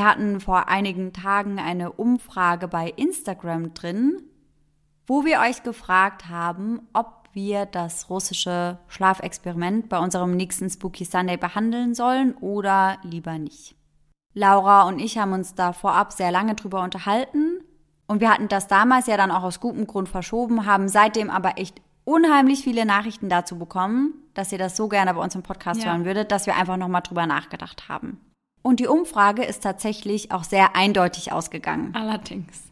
Wir hatten vor einigen Tagen eine Umfrage bei Instagram drin, wo wir euch gefragt haben, ob wir das russische Schlafexperiment bei unserem nächsten Spooky Sunday behandeln sollen oder lieber nicht. Laura und ich haben uns da vorab sehr lange drüber unterhalten und wir hatten das damals ja dann auch aus gutem Grund verschoben, haben seitdem aber echt unheimlich viele Nachrichten dazu bekommen, dass ihr das so gerne bei uns im Podcast ja. hören würdet, dass wir einfach nochmal drüber nachgedacht haben. Und die Umfrage ist tatsächlich auch sehr eindeutig ausgegangen. Allerdings.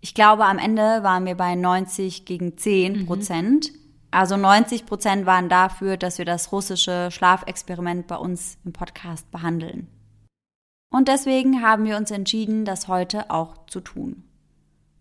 Ich glaube, am Ende waren wir bei 90 gegen 10 Prozent. Mhm. Also 90 Prozent waren dafür, dass wir das russische Schlafexperiment bei uns im Podcast behandeln. Und deswegen haben wir uns entschieden, das heute auch zu tun.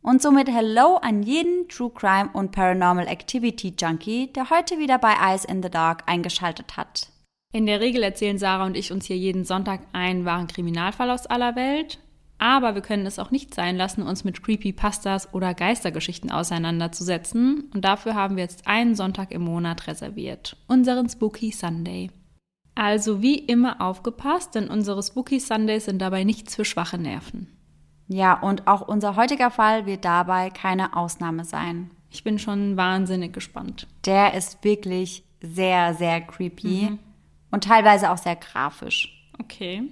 Und somit Hello an jeden True Crime und Paranormal Activity Junkie, der heute wieder bei Eyes in the Dark eingeschaltet hat. In der Regel erzählen Sarah und ich uns hier jeden Sonntag einen wahren Kriminalfall aus aller Welt. Aber wir können es auch nicht sein lassen, uns mit Creepypastas oder Geistergeschichten auseinanderzusetzen. Und dafür haben wir jetzt einen Sonntag im Monat reserviert. Unseren Spooky Sunday. Also wie immer aufgepasst, denn unsere Spooky Sundays sind dabei nichts für schwache Nerven. Ja, und auch unser heutiger Fall wird dabei keine Ausnahme sein. Ich bin schon wahnsinnig gespannt. Der ist wirklich sehr, sehr creepy mhm. Und teilweise auch sehr grafisch. Okay.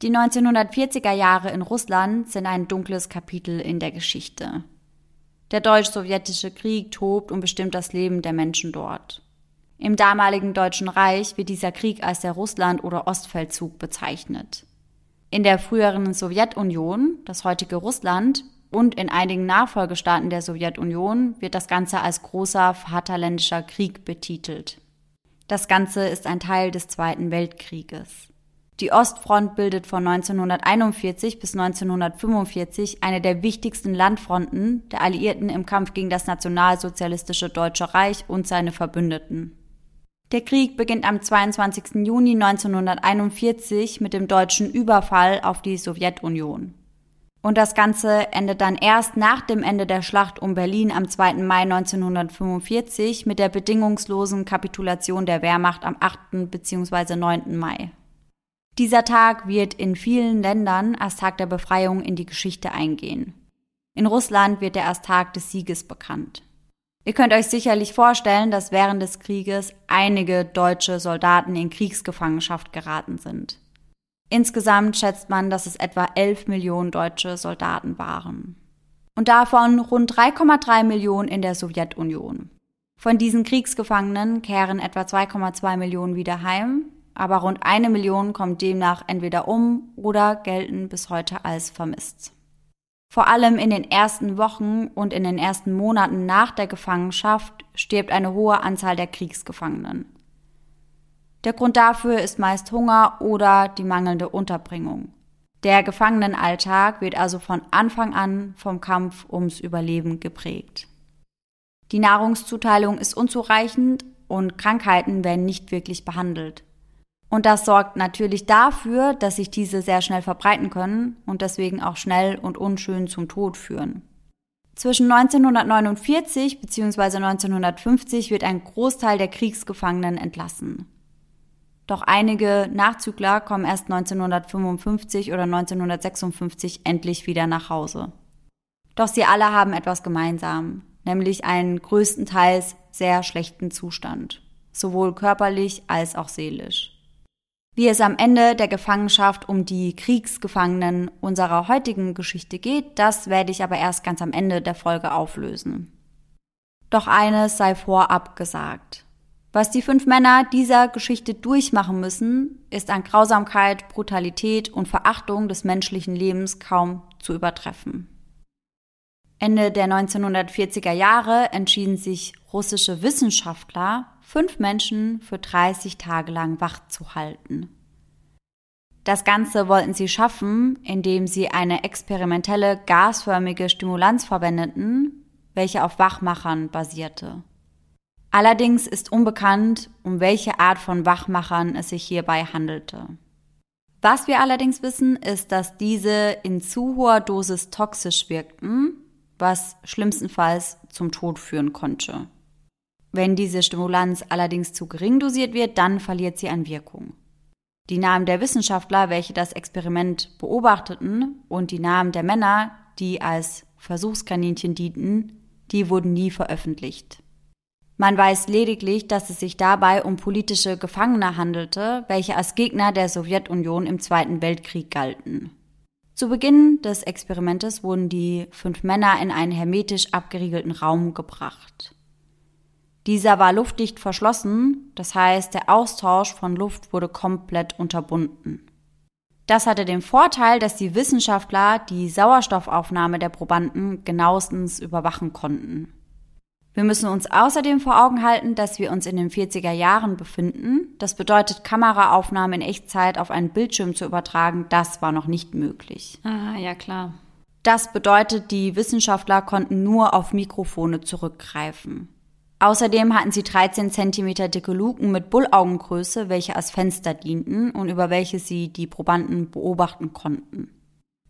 Die 1940er Jahre in Russland sind ein dunkles Kapitel in der Geschichte. Der deutsch-sowjetische Krieg tobt und bestimmt das Leben der Menschen dort. Im damaligen Deutschen Reich wird dieser Krieg als der Russland- oder Ostfeldzug bezeichnet. In der früheren Sowjetunion, das heutige Russland, und in einigen Nachfolgestaaten der Sowjetunion wird das Ganze als großer Vaterländischer Krieg betitelt. Das Ganze ist ein Teil des Zweiten Weltkrieges. Die Ostfront bildet von 1941 bis 1945 eine der wichtigsten Landfronten der Alliierten im Kampf gegen das nationalsozialistische Deutsche Reich und seine Verbündeten. Der Krieg beginnt am 22. Juni 1941 mit dem deutschen Überfall auf die Sowjetunion. Und das Ganze endet dann erst nach dem Ende der Schlacht um Berlin am 2. Mai 1945 mit der bedingungslosen Kapitulation der Wehrmacht am 8. bzw. 9. Mai. Dieser Tag wird in vielen Ländern als Tag der Befreiung in die Geschichte eingehen. In Russland wird er als Tag des Sieges bekannt. Ihr könnt euch sicherlich vorstellen, dass während des Krieges einige deutsche Soldaten in Kriegsgefangenschaft geraten sind. Insgesamt schätzt man, dass es etwa 11 Millionen deutsche Soldaten waren. Und davon rund 3,3 Millionen in der Sowjetunion. Von diesen Kriegsgefangenen kehren etwa 2,2 Millionen wieder heim, aber rund eine Million kommt demnach entweder um oder gelten bis heute als vermisst. Vor allem in den ersten Wochen und in den ersten Monaten nach der Gefangenschaft stirbt eine hohe Anzahl der Kriegsgefangenen. Der Grund dafür ist meist Hunger oder die mangelnde Unterbringung. Der Gefangenenalltag wird also von Anfang an vom Kampf ums Überleben geprägt. Die Nahrungszuteilung ist unzureichend und Krankheiten werden nicht wirklich behandelt. Und das sorgt natürlich dafür, dass sich diese sehr schnell verbreiten können und deswegen auch schnell und unschön zum Tod führen. Zwischen 1949 bzw. 1950 wird ein Großteil der Kriegsgefangenen entlassen. Doch einige Nachzügler kommen erst 1955 oder 1956 endlich wieder nach Hause. Doch sie alle haben etwas gemeinsam, nämlich einen größtenteils sehr schlechten Zustand, sowohl körperlich als auch seelisch. Wie es am Ende der Gefangenschaft um die Kriegsgefangenen unserer heutigen Geschichte geht, das werde ich aber erst ganz am Ende der Folge auflösen. Doch eines sei vorab gesagt. Was die fünf Männer dieser Geschichte durchmachen müssen, ist an Grausamkeit, Brutalität und Verachtung des menschlichen Lebens kaum zu übertreffen. Ende der 1940er Jahre entschieden sich russische Wissenschaftler, fünf Menschen für 30 Tage lang wach zu halten. Das Ganze wollten sie schaffen, indem sie eine experimentelle gasförmige Stimulanz verwendeten, welche auf Wachmachern basierte. Allerdings ist unbekannt, um welche Art von Wachmachern es sich hierbei handelte. Was wir allerdings wissen, ist, dass diese in zu hoher Dosis toxisch wirkten, was schlimmstenfalls zum Tod führen konnte. Wenn diese Stimulanz allerdings zu gering dosiert wird, dann verliert sie an Wirkung. Die Namen der Wissenschaftler, welche das Experiment beobachteten, und die Namen der Männer, die als Versuchskaninchen dienten, die wurden nie veröffentlicht. Man weiß lediglich, dass es sich dabei um politische Gefangene handelte, welche als Gegner der Sowjetunion im Zweiten Weltkrieg galten. Zu Beginn des Experimentes wurden die fünf Männer in einen hermetisch abgeriegelten Raum gebracht. Dieser war luftdicht verschlossen, das heißt, der Austausch von Luft wurde komplett unterbunden. Das hatte den Vorteil, dass die Wissenschaftler die Sauerstoffaufnahme der Probanden genauestens überwachen konnten. Wir müssen uns außerdem vor Augen halten, dass wir uns in den 40er Jahren befinden. Das bedeutet, Kameraaufnahmen in Echtzeit auf einen Bildschirm zu übertragen, das war noch nicht möglich. Ah, ja klar. Das bedeutet, die Wissenschaftler konnten nur auf Mikrofone zurückgreifen. Außerdem hatten sie 13 cm dicke Luken mit Bullaugengröße, welche als Fenster dienten und über welche sie die Probanden beobachten konnten.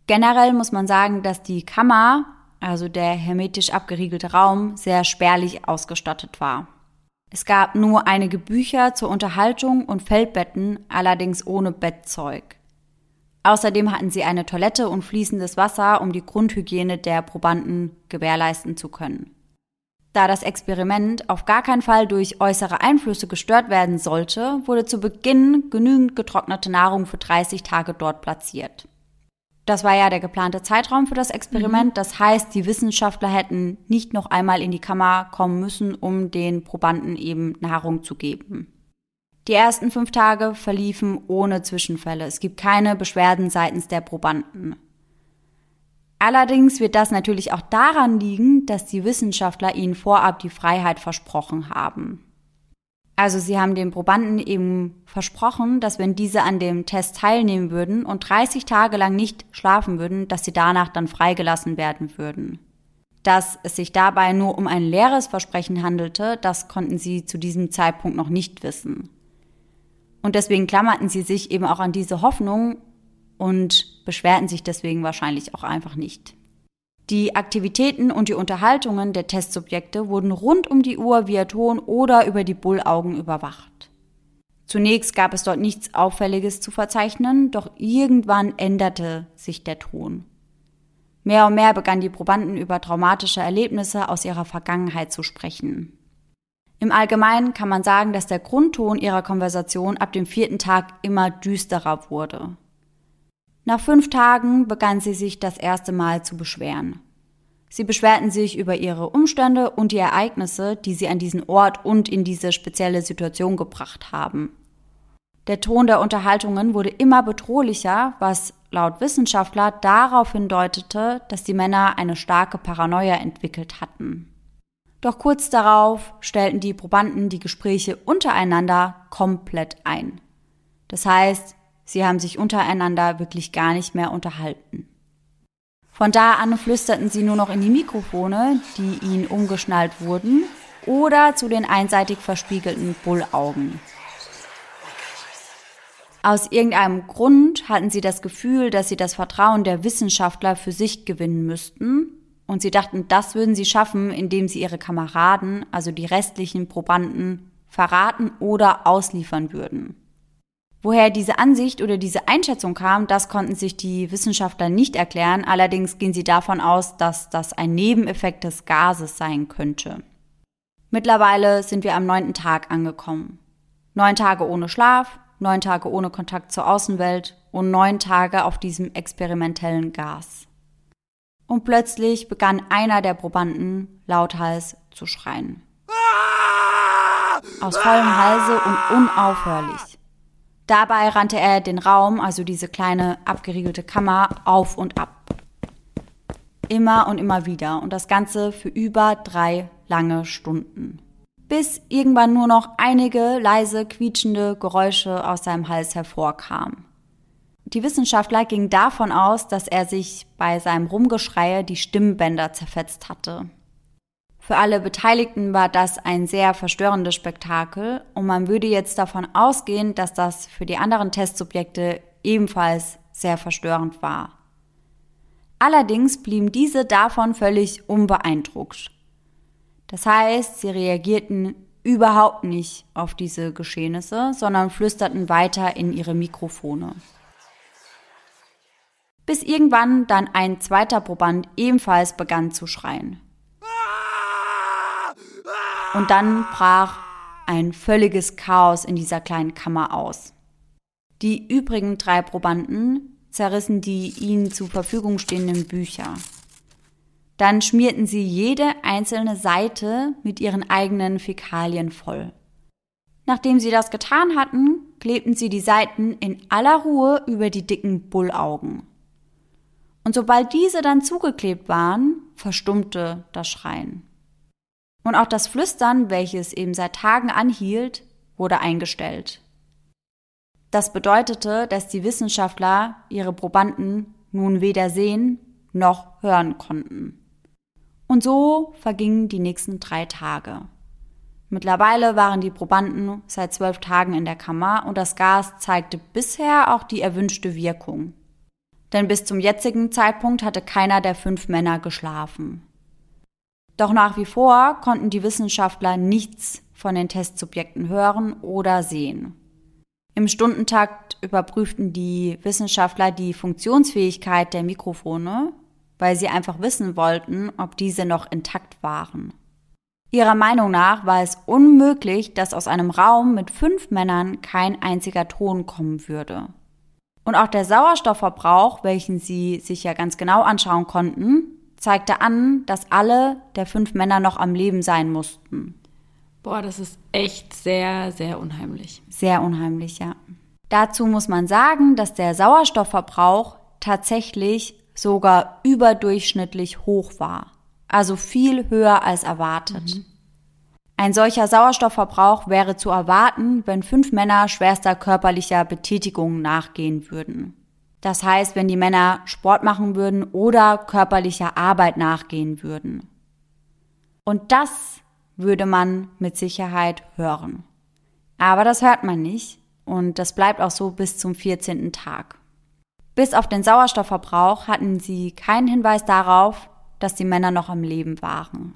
Generell muss man sagen, dass die Kammer, also der hermetisch abgeriegelte Raum, sehr spärlich ausgestattet war. Es gab nur einige Bücher zur Unterhaltung und Feldbetten, allerdings ohne Bettzeug. Außerdem hatten sie eine Toilette und fließendes Wasser, um die Grundhygiene der Probanden gewährleisten zu können. Da das Experiment auf gar keinen Fall durch äußere Einflüsse gestört werden sollte, wurde zu Beginn genügend getrocknete Nahrung für 30 Tage dort platziert. Das war ja der geplante Zeitraum für das Experiment. Mhm. Das heißt, die Wissenschaftler hätten nicht noch einmal in die Kammer kommen müssen, um den Probanden eben Nahrung zu geben. Die ersten fünf Tage verliefen ohne Zwischenfälle. Es gibt keine Beschwerden seitens der Probanden. Allerdings wird das natürlich auch daran liegen, dass die Wissenschaftler ihnen vorab die Freiheit versprochen haben. Also sie haben den Probanden eben versprochen, dass wenn diese an dem Test teilnehmen würden und 30 Tage lang nicht schlafen würden, dass sie danach dann freigelassen werden würden. Dass es sich dabei nur um ein leeres Versprechen handelte, das konnten sie zu diesem Zeitpunkt noch nicht wissen. Und deswegen klammerten sie sich eben auch an diese Hoffnung und beschwerten sich deswegen wahrscheinlich auch einfach nicht. Die Aktivitäten und die Unterhaltungen der Testsubjekte wurden rund um die Uhr via Ton oder über die Bullaugen überwacht. Zunächst gab es dort nichts Auffälliges zu verzeichnen, doch irgendwann änderte sich der Ton. Mehr und mehr begannen die Probanden über traumatische Erlebnisse aus ihrer Vergangenheit zu sprechen. Im Allgemeinen kann man sagen, dass der Grundton ihrer Konversation ab dem vierten Tag immer düsterer wurde. Nach fünf Tagen begann sie sich das erste Mal zu beschweren. Sie beschwerten sich über ihre Umstände und die Ereignisse, die sie an diesen Ort und in diese spezielle Situation gebracht haben. Der Ton der Unterhaltungen wurde immer bedrohlicher, was laut Wissenschaftler darauf hindeutete, dass die Männer eine starke Paranoia entwickelt hatten. Doch kurz darauf stellten die Probanden die Gespräche untereinander komplett ein. Das heißt, Sie haben sich untereinander wirklich gar nicht mehr unterhalten. Von da an flüsterten sie nur noch in die Mikrofone, die ihnen umgeschnallt wurden, oder zu den einseitig verspiegelten Bullaugen. Aus irgendeinem Grund hatten sie das Gefühl, dass sie das Vertrauen der Wissenschaftler für sich gewinnen müssten, und sie dachten, das würden sie schaffen, indem sie ihre Kameraden, also die restlichen Probanden, verraten oder ausliefern würden. Woher diese Ansicht oder diese Einschätzung kam, das konnten sich die Wissenschaftler nicht erklären. Allerdings gehen sie davon aus, dass das ein Nebeneffekt des Gases sein könnte. Mittlerweile sind wir am neunten Tag angekommen. Neun Tage ohne Schlaf, neun Tage ohne Kontakt zur Außenwelt und neun Tage auf diesem experimentellen Gas. Und plötzlich begann einer der Probanden lauthals zu schreien. Aus vollem Halse und unaufhörlich. Dabei rannte er den Raum, also diese kleine abgeriegelte Kammer, auf und ab. Immer und immer wieder und das Ganze für über drei lange Stunden. Bis irgendwann nur noch einige leise, quietschende Geräusche aus seinem Hals hervorkamen. Die Wissenschaftler gingen davon aus, dass er sich bei seinem Rumgeschreie die Stimmbänder zerfetzt hatte. Für alle Beteiligten war das ein sehr verstörendes Spektakel und man würde jetzt davon ausgehen, dass das für die anderen Testsubjekte ebenfalls sehr verstörend war. Allerdings blieben diese davon völlig unbeeindruckt. Das heißt, sie reagierten überhaupt nicht auf diese Geschehnisse, sondern flüsterten weiter in ihre Mikrofone. Bis irgendwann dann ein zweiter Proband ebenfalls begann zu schreien. Und dann brach ein völliges Chaos in dieser kleinen Kammer aus. Die übrigen drei Probanden zerrissen die ihnen zur Verfügung stehenden Bücher. Dann schmierten sie jede einzelne Seite mit ihren eigenen Fäkalien voll. Nachdem sie das getan hatten, klebten sie die Seiten in aller Ruhe über die dicken Bullaugen. Und sobald diese dann zugeklebt waren, verstummte das Schreien. Und auch das Flüstern, welches eben seit Tagen anhielt, wurde eingestellt. Das bedeutete, dass die Wissenschaftler ihre Probanden nun weder sehen noch hören konnten. Und so vergingen die nächsten drei Tage. Mittlerweile waren die Probanden seit zwölf Tagen in der Kammer und das Gas zeigte bisher auch die erwünschte Wirkung. Denn bis zum jetzigen Zeitpunkt hatte keiner der fünf Männer geschlafen. Doch nach wie vor konnten die Wissenschaftler nichts von den Testsubjekten hören oder sehen. Im Stundentakt überprüften die Wissenschaftler die Funktionsfähigkeit der Mikrofone, weil sie einfach wissen wollten, ob diese noch intakt waren. Ihrer Meinung nach war es unmöglich, dass aus einem Raum mit fünf Männern kein einziger Ton kommen würde. Und auch der Sauerstoffverbrauch, welchen sie sich ja ganz genau anschauen konnten, zeigte an, dass alle der fünf Männer noch am Leben sein mussten. Boah, das ist echt sehr, sehr unheimlich. Sehr unheimlich, ja. Dazu muss man sagen, dass der Sauerstoffverbrauch tatsächlich sogar überdurchschnittlich hoch war. Also viel höher als erwartet. Mhm. Ein solcher Sauerstoffverbrauch wäre zu erwarten, wenn fünf Männer schwerster körperlicher Betätigung nachgehen würden. Das heißt, wenn die Männer Sport machen würden oder körperlicher Arbeit nachgehen würden. Und das würde man mit Sicherheit hören. Aber das hört man nicht und das bleibt auch so bis zum 14. Tag. Bis auf den Sauerstoffverbrauch hatten sie keinen Hinweis darauf, dass die Männer noch am Leben waren.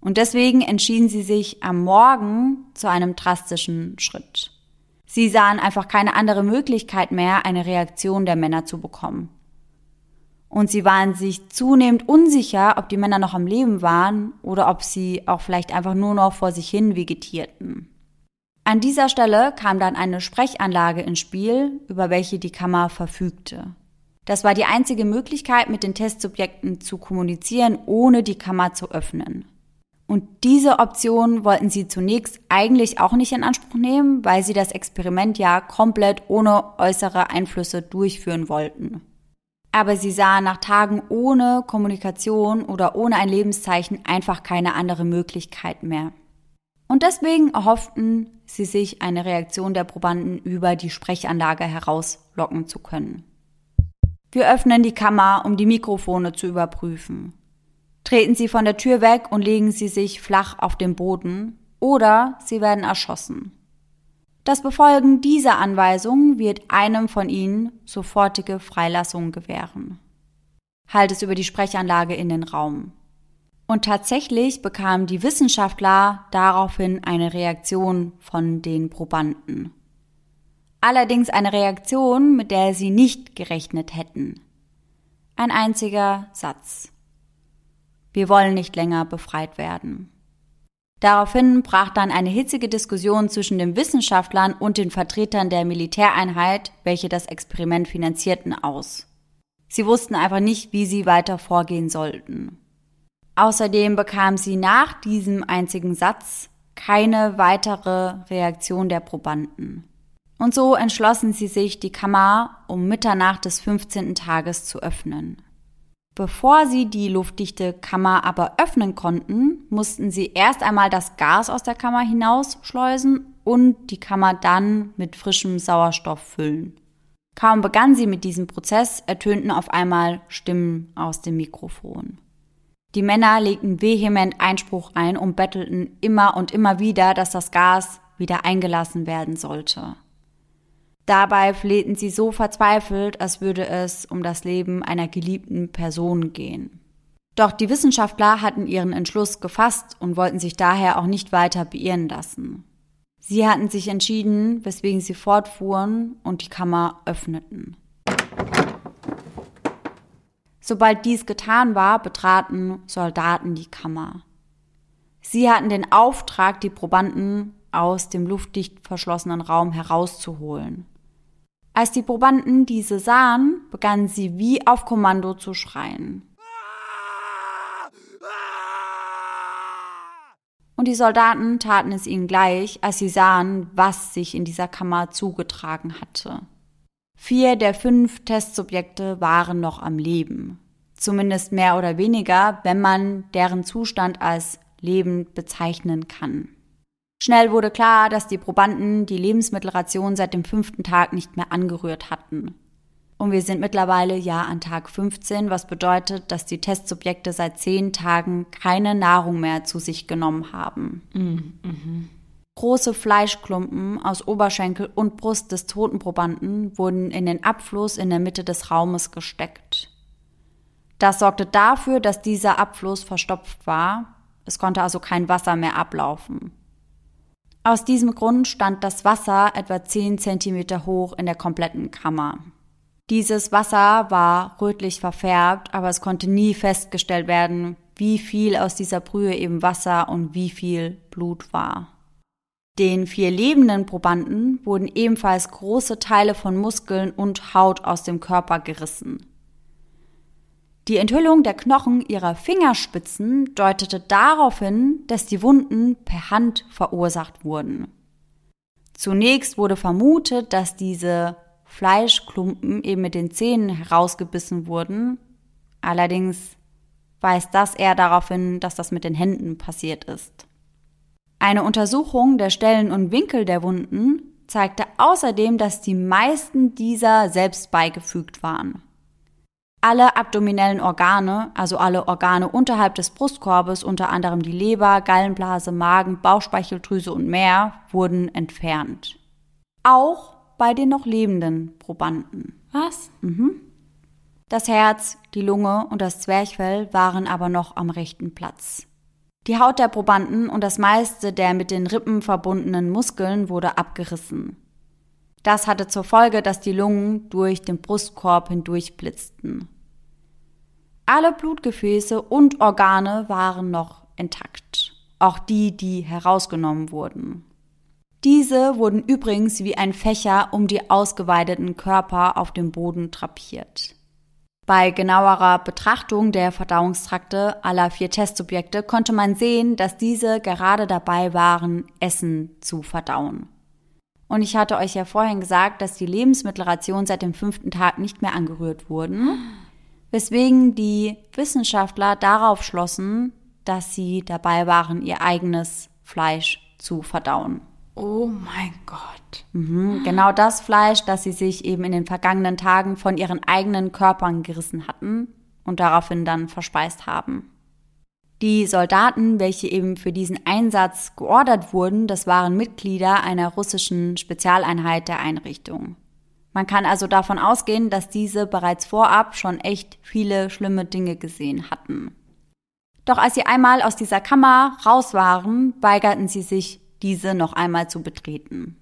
Und deswegen entschieden sie sich am Morgen zu einem drastischen Schritt. Sie sahen einfach keine andere Möglichkeit mehr, eine Reaktion der Männer zu bekommen. Und sie waren sich zunehmend unsicher, ob die Männer noch am Leben waren oder ob sie auch vielleicht einfach nur noch vor sich hin vegetierten. An dieser Stelle kam dann eine Sprechanlage ins Spiel, über welche die Kammer verfügte. Das war die einzige Möglichkeit, mit den Testsubjekten zu kommunizieren, ohne die Kammer zu öffnen. Und diese Option wollten sie zunächst eigentlich auch nicht in Anspruch nehmen, weil sie das Experiment ja komplett ohne äußere Einflüsse durchführen wollten. Aber sie sahen nach Tagen ohne Kommunikation oder ohne ein Lebenszeichen einfach keine andere Möglichkeit mehr. Und deswegen erhofften sie sich eine Reaktion der Probanden über die Sprechanlage herauslocken zu können. Wir öffnen die Kammer, um die Mikrofone zu überprüfen. Treten Sie von der Tür weg und legen Sie sich flach auf den Boden oder Sie werden erschossen. Das Befolgen dieser Anweisung wird einem von Ihnen sofortige Freilassung gewähren. Halt es über die Sprechanlage in den Raum. Und tatsächlich bekamen die Wissenschaftler daraufhin eine Reaktion von den Probanden. Allerdings eine Reaktion, mit der sie nicht gerechnet hätten. Ein einziger Satz. Wir wollen nicht länger befreit werden. Daraufhin brach dann eine hitzige Diskussion zwischen den Wissenschaftlern und den Vertretern der Militäreinheit, welche das Experiment finanzierten, aus. Sie wussten einfach nicht, wie sie weiter vorgehen sollten. Außerdem bekam sie nach diesem einzigen Satz keine weitere Reaktion der Probanden. Und so entschlossen sie sich, die Kammer um Mitternacht des 15. Tages zu öffnen. Bevor sie die luftdichte Kammer aber öffnen konnten, mussten sie erst einmal das Gas aus der Kammer hinausschleusen und die Kammer dann mit frischem Sauerstoff füllen. Kaum begann sie mit diesem Prozess, ertönten auf einmal Stimmen aus dem Mikrofon. Die Männer legten vehement Einspruch ein und bettelten immer und immer wieder, dass das Gas wieder eingelassen werden sollte. Dabei flehten sie so verzweifelt, als würde es um das Leben einer geliebten Person gehen. Doch die Wissenschaftler hatten ihren Entschluss gefasst und wollten sich daher auch nicht weiter beirren lassen. Sie hatten sich entschieden, weswegen sie fortfuhren und die Kammer öffneten. Sobald dies getan war, betraten Soldaten die Kammer. Sie hatten den Auftrag, die Probanden aus dem luftdicht verschlossenen Raum herauszuholen. Als die Probanden diese sahen, begannen sie wie auf Kommando zu schreien. Und die Soldaten taten es ihnen gleich, als sie sahen, was sich in dieser Kammer zugetragen hatte. Vier der fünf Testsubjekte waren noch am Leben. Zumindest mehr oder weniger, wenn man deren Zustand als lebend bezeichnen kann. Schnell wurde klar, dass die Probanden die Lebensmittelration seit dem fünften Tag nicht mehr angerührt hatten. Und wir sind mittlerweile ja an Tag 15, was bedeutet, dass die Testsubjekte seit zehn Tagen keine Nahrung mehr zu sich genommen haben. Mhm. Große Fleischklumpen aus Oberschenkel und Brust des toten Probanden wurden in den Abfluss in der Mitte des Raumes gesteckt. Das sorgte dafür, dass dieser Abfluss verstopft war. Es konnte also kein Wasser mehr ablaufen. Aus diesem Grund stand das Wasser etwa 10 Zentimeter hoch in der kompletten Kammer. Dieses Wasser war rötlich verfärbt, aber es konnte nie festgestellt werden, wie viel aus dieser Brühe eben Wasser und wie viel Blut war. Den vier lebenden Probanden wurden ebenfalls große Teile von Muskeln und Haut aus dem Körper gerissen. Die Enthüllung der Knochen ihrer Fingerspitzen deutete darauf hin, dass die Wunden per Hand verursacht wurden. Zunächst wurde vermutet, dass diese Fleischklumpen eben mit den Zähnen herausgebissen wurden. Allerdings weist das eher darauf hin, dass das mit den Händen passiert ist. Eine Untersuchung der Stellen und Winkel der Wunden zeigte außerdem, dass die meisten dieser selbst beigefügt waren. Alle abdominellen Organe, also alle Organe unterhalb des Brustkorbes, unter anderem die Leber, Gallenblase, Magen, Bauchspeicheldrüse und mehr, wurden entfernt. Auch bei den noch lebenden Probanden. Was? Mhm. Das Herz, die Lunge und das Zwerchfell waren aber noch am rechten Platz. Die Haut der Probanden und das meiste der mit den Rippen verbundenen Muskeln wurde abgerissen. Das hatte zur Folge, dass die Lungen durch den Brustkorb hindurch blitzten. Alle Blutgefäße und Organe waren noch intakt, auch die, die herausgenommen wurden. Diese wurden übrigens wie ein Fächer um die ausgeweideten Körper auf dem Boden drapiert. Bei genauerer Betrachtung der Verdauungstrakte aller vier Testsubjekte konnte man sehen, dass diese gerade dabei waren, Essen zu verdauen. Und ich hatte euch ja vorhin gesagt, dass die Lebensmittelration seit dem fünften Tag nicht mehr angerührt wurden, weswegen die Wissenschaftler darauf schlossen, dass sie dabei waren, ihr eigenes Fleisch zu verdauen. Oh mein Gott. Mhm, genau das Fleisch, das sie sich eben in den vergangenen Tagen von ihren eigenen Körpern gerissen hatten und daraufhin dann verspeist haben. Die Soldaten, welche eben für diesen Einsatz geordert wurden, das waren Mitglieder einer russischen Spezialeinheit der Einrichtung. Man kann also davon ausgehen, dass diese bereits vorab schon echt viele schlimme Dinge gesehen hatten. Doch als sie einmal aus dieser Kammer raus waren, weigerten sie sich diese noch einmal zu betreten.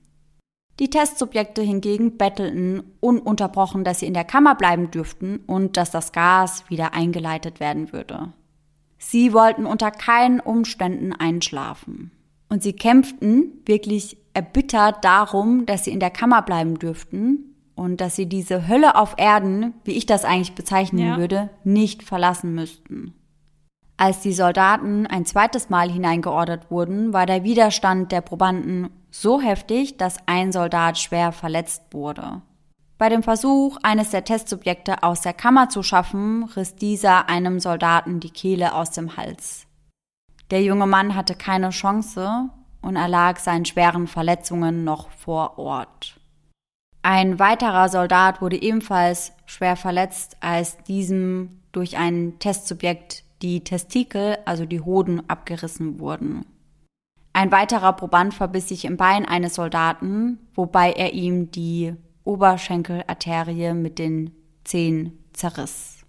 Die Testsubjekte hingegen bettelten ununterbrochen, dass sie in der Kammer bleiben dürften und dass das Gas wieder eingeleitet werden würde. Sie wollten unter keinen Umständen einschlafen. Und sie kämpften wirklich erbittert darum, dass sie in der Kammer bleiben dürften und dass sie diese Hölle auf Erden, wie ich das eigentlich bezeichnen ja. würde, nicht verlassen müssten. Als die Soldaten ein zweites Mal hineingeordert wurden, war der Widerstand der Probanden so heftig, dass ein Soldat schwer verletzt wurde. Bei dem Versuch, eines der Testsubjekte aus der Kammer zu schaffen, riss dieser einem Soldaten die Kehle aus dem Hals. Der junge Mann hatte keine Chance und erlag seinen schweren Verletzungen noch vor Ort. Ein weiterer Soldat wurde ebenfalls schwer verletzt, als diesem durch ein Testsubjekt die Testikel, also die Hoden, abgerissen wurden. Ein weiterer Proband verbiss sich im Bein eines Soldaten, wobei er ihm die Oberschenkelarterie mit den Zehen zerriss.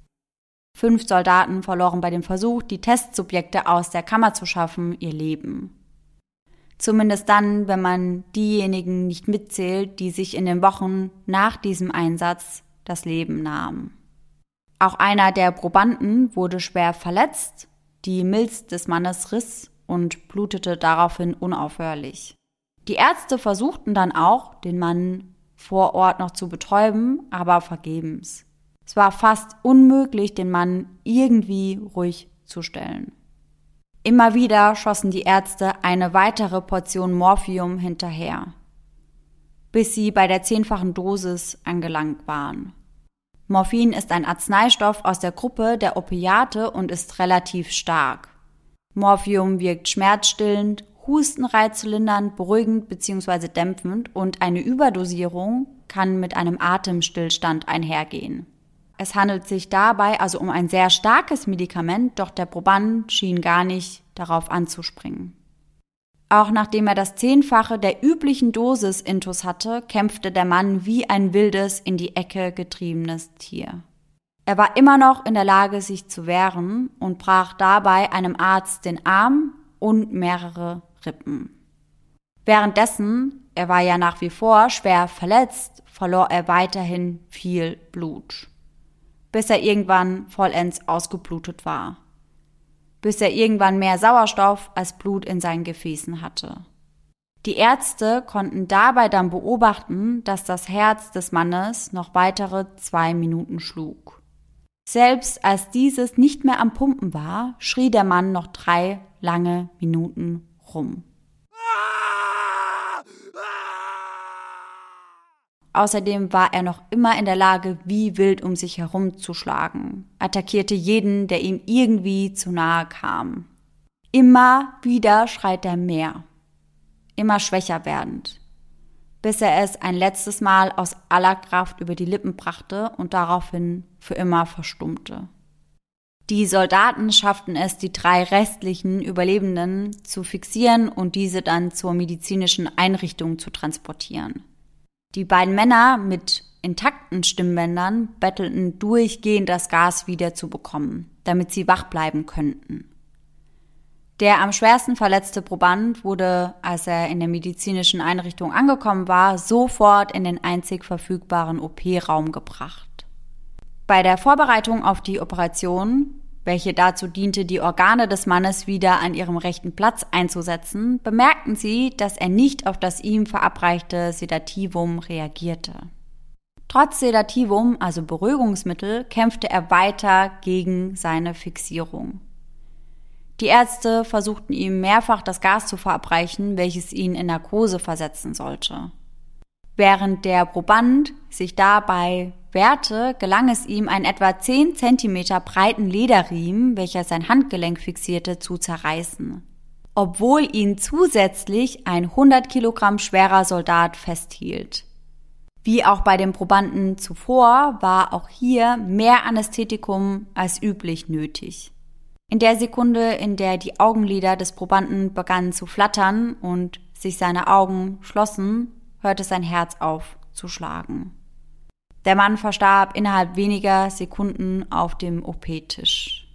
Fünf Soldaten verloren bei dem Versuch, die Testsubjekte aus der Kammer zu schaffen, ihr Leben. Zumindest dann, wenn man diejenigen nicht mitzählt, die sich in den Wochen nach diesem Einsatz das Leben nahmen. Auch einer der Probanden wurde schwer verletzt, die Milz des Mannes riss und blutete daraufhin unaufhörlich. Die Ärzte versuchten dann auch, den Mann vor Ort noch zu betäuben, aber vergebens. Es war fast unmöglich, den Mann irgendwie ruhig zu stellen. Immer wieder schossen die Ärzte eine weitere Portion Morphium hinterher, bis sie bei der zehnfachen Dosis angelangt waren. Morphin ist ein Arzneistoff aus der Gruppe der Opiate und ist relativ stark. Morphium wirkt schmerzstillend, hustenreizlindernd, beruhigend bzw. dämpfend und eine Überdosierung kann mit einem Atemstillstand einhergehen. Es handelt sich dabei also um ein sehr starkes Medikament, doch der Proband schien gar nicht darauf anzuspringen. Auch nachdem er das Zehnfache der üblichen Dosis Intus hatte, kämpfte der Mann wie ein wildes, in die Ecke getriebenes Tier. Er war immer noch in der Lage, sich zu wehren und brach dabei einem Arzt den Arm und mehrere Rippen. Währenddessen, er war ja nach wie vor schwer verletzt, verlor er weiterhin viel Blut bis er irgendwann vollends ausgeblutet war, bis er irgendwann mehr Sauerstoff als Blut in seinen Gefäßen hatte. Die Ärzte konnten dabei dann beobachten, dass das Herz des Mannes noch weitere zwei Minuten schlug. Selbst als dieses nicht mehr am Pumpen war, schrie der Mann noch drei lange Minuten rum. Außerdem war er noch immer in der Lage, wie wild um sich herumzuschlagen, attackierte jeden, der ihm irgendwie zu nahe kam. Immer wieder schreit er mehr, immer schwächer werdend, bis er es ein letztes Mal aus aller Kraft über die Lippen brachte und daraufhin für immer verstummte. Die Soldaten schafften es, die drei restlichen Überlebenden zu fixieren und diese dann zur medizinischen Einrichtung zu transportieren. Die beiden Männer mit intakten Stimmbändern bettelten durchgehend das Gas wieder zu bekommen, damit sie wach bleiben könnten. Der am schwersten verletzte Proband wurde, als er in der medizinischen Einrichtung angekommen war, sofort in den einzig verfügbaren OP-Raum gebracht. Bei der Vorbereitung auf die Operation welche dazu diente, die Organe des Mannes wieder an ihrem rechten Platz einzusetzen, bemerkten sie, dass er nicht auf das ihm verabreichte Sedativum reagierte. Trotz Sedativum, also Beruhigungsmittel, kämpfte er weiter gegen seine Fixierung. Die Ärzte versuchten ihm mehrfach das Gas zu verabreichen, welches ihn in Narkose versetzen sollte. Während der Proband sich dabei wehrte, gelang es ihm, einen etwa 10 cm breiten Lederriemen, welcher sein Handgelenk fixierte, zu zerreißen. Obwohl ihn zusätzlich ein 100 Kilogramm schwerer Soldat festhielt. Wie auch bei den Probanden zuvor war auch hier mehr Anästhetikum als üblich nötig. In der Sekunde, in der die Augenlider des Probanden begannen zu flattern und sich seine Augen schlossen, hörte sein Herz auf zu schlagen. Der Mann verstarb innerhalb weniger Sekunden auf dem OP-Tisch.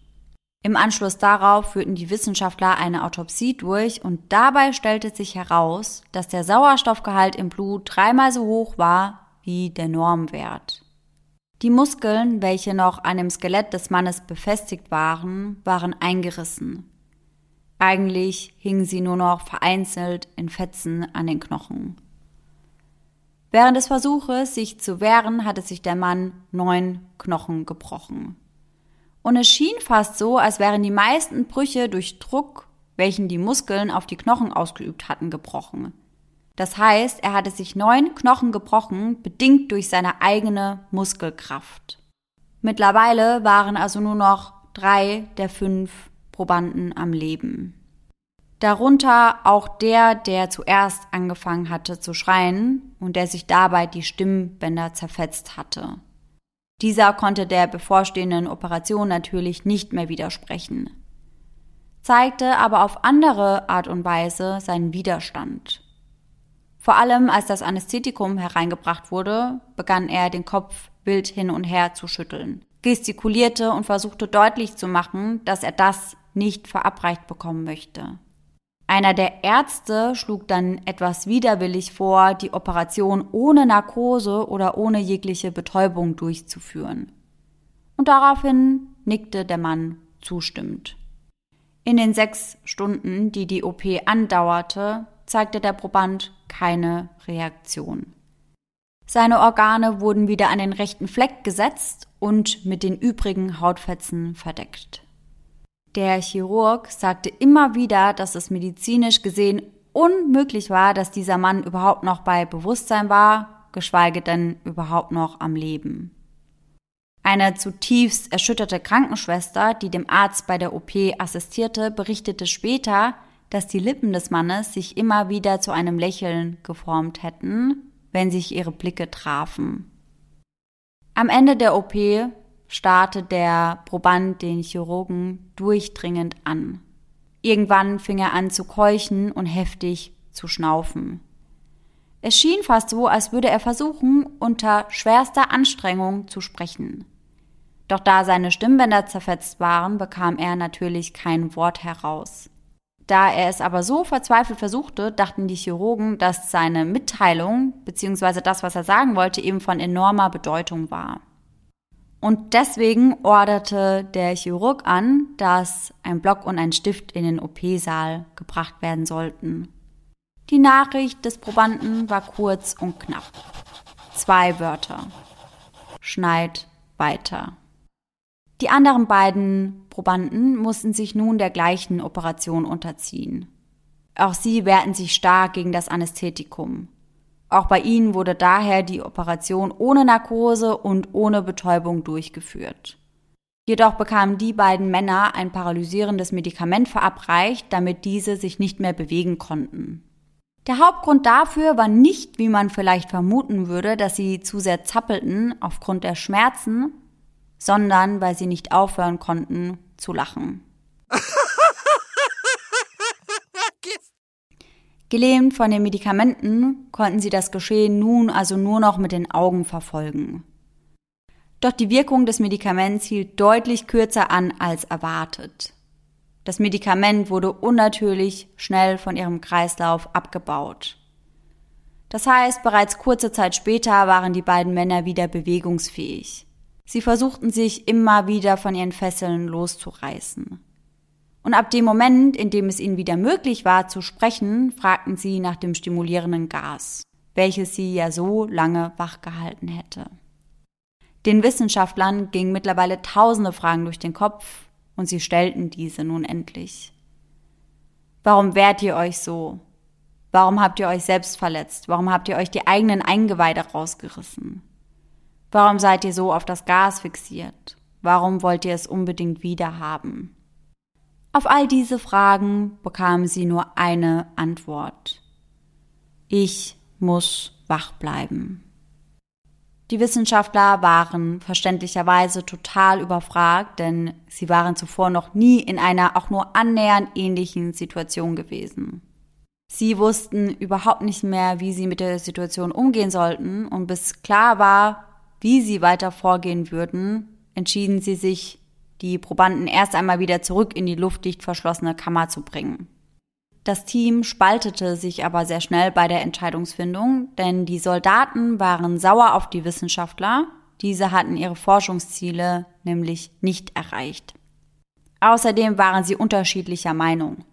Im Anschluss darauf führten die Wissenschaftler eine Autopsie durch und dabei stellte sich heraus, dass der Sauerstoffgehalt im Blut dreimal so hoch war wie der Normwert. Die Muskeln, welche noch an dem Skelett des Mannes befestigt waren, waren eingerissen. Eigentlich hingen sie nur noch vereinzelt in Fetzen an den Knochen. Während des Versuches, sich zu wehren, hatte sich der Mann neun Knochen gebrochen. Und es schien fast so, als wären die meisten Brüche durch Druck, welchen die Muskeln auf die Knochen ausgeübt hatten, gebrochen. Das heißt, er hatte sich neun Knochen gebrochen, bedingt durch seine eigene Muskelkraft. Mittlerweile waren also nur noch drei der fünf Probanden am Leben. Darunter auch der, der zuerst angefangen hatte zu schreien und der sich dabei die Stimmbänder zerfetzt hatte. Dieser konnte der bevorstehenden Operation natürlich nicht mehr widersprechen, zeigte aber auf andere Art und Weise seinen Widerstand. Vor allem als das Anästhetikum hereingebracht wurde, begann er den Kopf wild hin und her zu schütteln, gestikulierte und versuchte deutlich zu machen, dass er das nicht verabreicht bekommen möchte. Einer der Ärzte schlug dann etwas widerwillig vor, die Operation ohne Narkose oder ohne jegliche Betäubung durchzuführen. Und daraufhin nickte der Mann zustimmend. In den sechs Stunden, die die OP andauerte, zeigte der Proband keine Reaktion. Seine Organe wurden wieder an den rechten Fleck gesetzt und mit den übrigen Hautfetzen verdeckt. Der Chirurg sagte immer wieder, dass es medizinisch gesehen unmöglich war, dass dieser Mann überhaupt noch bei Bewusstsein war, geschweige denn überhaupt noch am Leben. Eine zutiefst erschütterte Krankenschwester, die dem Arzt bei der OP assistierte, berichtete später, dass die Lippen des Mannes sich immer wieder zu einem Lächeln geformt hätten, wenn sich ihre Blicke trafen. Am Ende der OP starrte der Proband den Chirurgen durchdringend an. Irgendwann fing er an zu keuchen und heftig zu schnaufen. Es schien fast so, als würde er versuchen, unter schwerster Anstrengung zu sprechen. Doch da seine Stimmbänder zerfetzt waren, bekam er natürlich kein Wort heraus. Da er es aber so verzweifelt versuchte, dachten die Chirurgen, dass seine Mitteilung bzw. das, was er sagen wollte, eben von enormer Bedeutung war. Und deswegen orderte der Chirurg an, dass ein Block und ein Stift in den OP-Saal gebracht werden sollten. Die Nachricht des Probanden war kurz und knapp. Zwei Wörter. Schneid weiter. Die anderen beiden Probanden mussten sich nun der gleichen Operation unterziehen. Auch sie wehrten sich stark gegen das Anästhetikum. Auch bei ihnen wurde daher die Operation ohne Narkose und ohne Betäubung durchgeführt. Jedoch bekamen die beiden Männer ein paralysierendes Medikament verabreicht, damit diese sich nicht mehr bewegen konnten. Der Hauptgrund dafür war nicht, wie man vielleicht vermuten würde, dass sie zu sehr zappelten aufgrund der Schmerzen, sondern weil sie nicht aufhören konnten zu lachen. Gelähmt von den Medikamenten konnten sie das Geschehen nun also nur noch mit den Augen verfolgen. Doch die Wirkung des Medikaments hielt deutlich kürzer an als erwartet. Das Medikament wurde unnatürlich schnell von ihrem Kreislauf abgebaut. Das heißt, bereits kurze Zeit später waren die beiden Männer wieder bewegungsfähig. Sie versuchten sich immer wieder von ihren Fesseln loszureißen. Und ab dem Moment, in dem es ihnen wieder möglich war zu sprechen, fragten sie nach dem stimulierenden Gas, welches sie ja so lange wachgehalten hätte. Den Wissenschaftlern gingen mittlerweile tausende Fragen durch den Kopf und sie stellten diese nun endlich. Warum wehrt ihr euch so? Warum habt ihr euch selbst verletzt? Warum habt ihr euch die eigenen Eingeweide rausgerissen? Warum seid ihr so auf das Gas fixiert? Warum wollt ihr es unbedingt wieder haben? Auf all diese Fragen bekam sie nur eine Antwort. Ich muss wach bleiben. Die Wissenschaftler waren verständlicherweise total überfragt, denn sie waren zuvor noch nie in einer auch nur annähernd ähnlichen Situation gewesen. Sie wussten überhaupt nicht mehr, wie sie mit der Situation umgehen sollten, und bis klar war, wie sie weiter vorgehen würden, entschieden sie sich, die Probanden erst einmal wieder zurück in die luftdicht verschlossene Kammer zu bringen. Das Team spaltete sich aber sehr schnell bei der Entscheidungsfindung, denn die Soldaten waren sauer auf die Wissenschaftler, diese hatten ihre Forschungsziele nämlich nicht erreicht. Außerdem waren sie unterschiedlicher Meinung.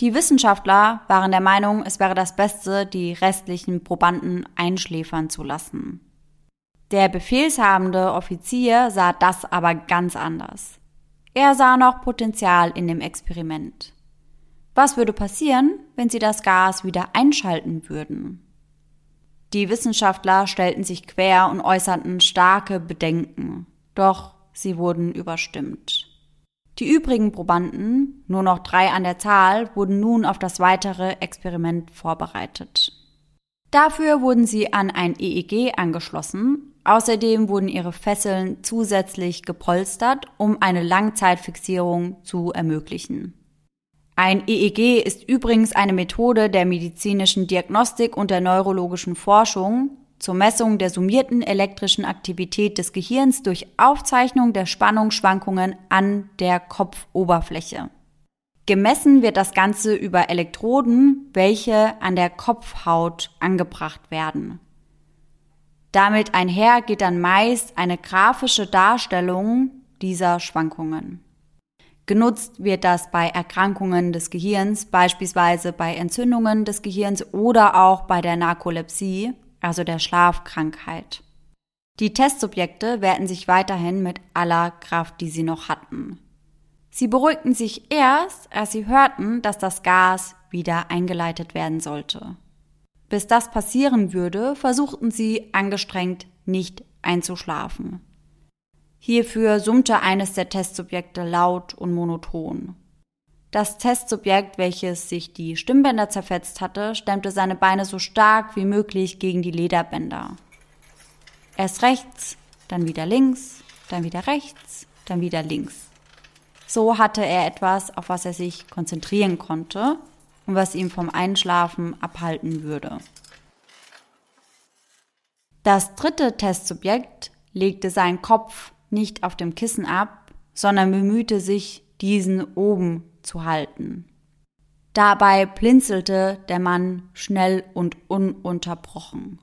Die Wissenschaftler waren der Meinung, es wäre das Beste, die restlichen Probanden einschläfern zu lassen. Der befehlshabende Offizier sah das aber ganz anders. Er sah noch Potenzial in dem Experiment. Was würde passieren, wenn sie das Gas wieder einschalten würden? Die Wissenschaftler stellten sich quer und äußerten starke Bedenken, doch sie wurden überstimmt. Die übrigen Probanden, nur noch drei an der Zahl, wurden nun auf das weitere Experiment vorbereitet. Dafür wurden sie an ein EEG angeschlossen Außerdem wurden ihre Fesseln zusätzlich gepolstert, um eine Langzeitfixierung zu ermöglichen. Ein EEG ist übrigens eine Methode der medizinischen Diagnostik und der neurologischen Forschung, zur Messung der summierten elektrischen Aktivität des Gehirns durch Aufzeichnung der Spannungsschwankungen an der Kopfoberfläche. Gemessen wird das Ganze über Elektroden, welche an der Kopfhaut angebracht werden. Damit einher geht dann meist eine grafische Darstellung dieser Schwankungen. Genutzt wird das bei Erkrankungen des Gehirns, beispielsweise bei Entzündungen des Gehirns oder auch bei der Narkolepsie, also der Schlafkrankheit. Die Testsubjekte wehrten sich weiterhin mit aller Kraft, die sie noch hatten. Sie beruhigten sich erst, als sie hörten, dass das Gas wieder eingeleitet werden sollte. Bis das passieren würde, versuchten sie angestrengt nicht einzuschlafen. Hierfür summte eines der Testsubjekte laut und monoton. Das Testsubjekt, welches sich die Stimmbänder zerfetzt hatte, stemmte seine Beine so stark wie möglich gegen die Lederbänder. Erst rechts, dann wieder links, dann wieder rechts, dann wieder links. So hatte er etwas, auf was er sich konzentrieren konnte und was ihm vom Einschlafen abhalten würde. Das dritte Testsubjekt legte seinen Kopf nicht auf dem Kissen ab, sondern bemühte sich, diesen oben zu halten. Dabei blinzelte der Mann schnell und ununterbrochen.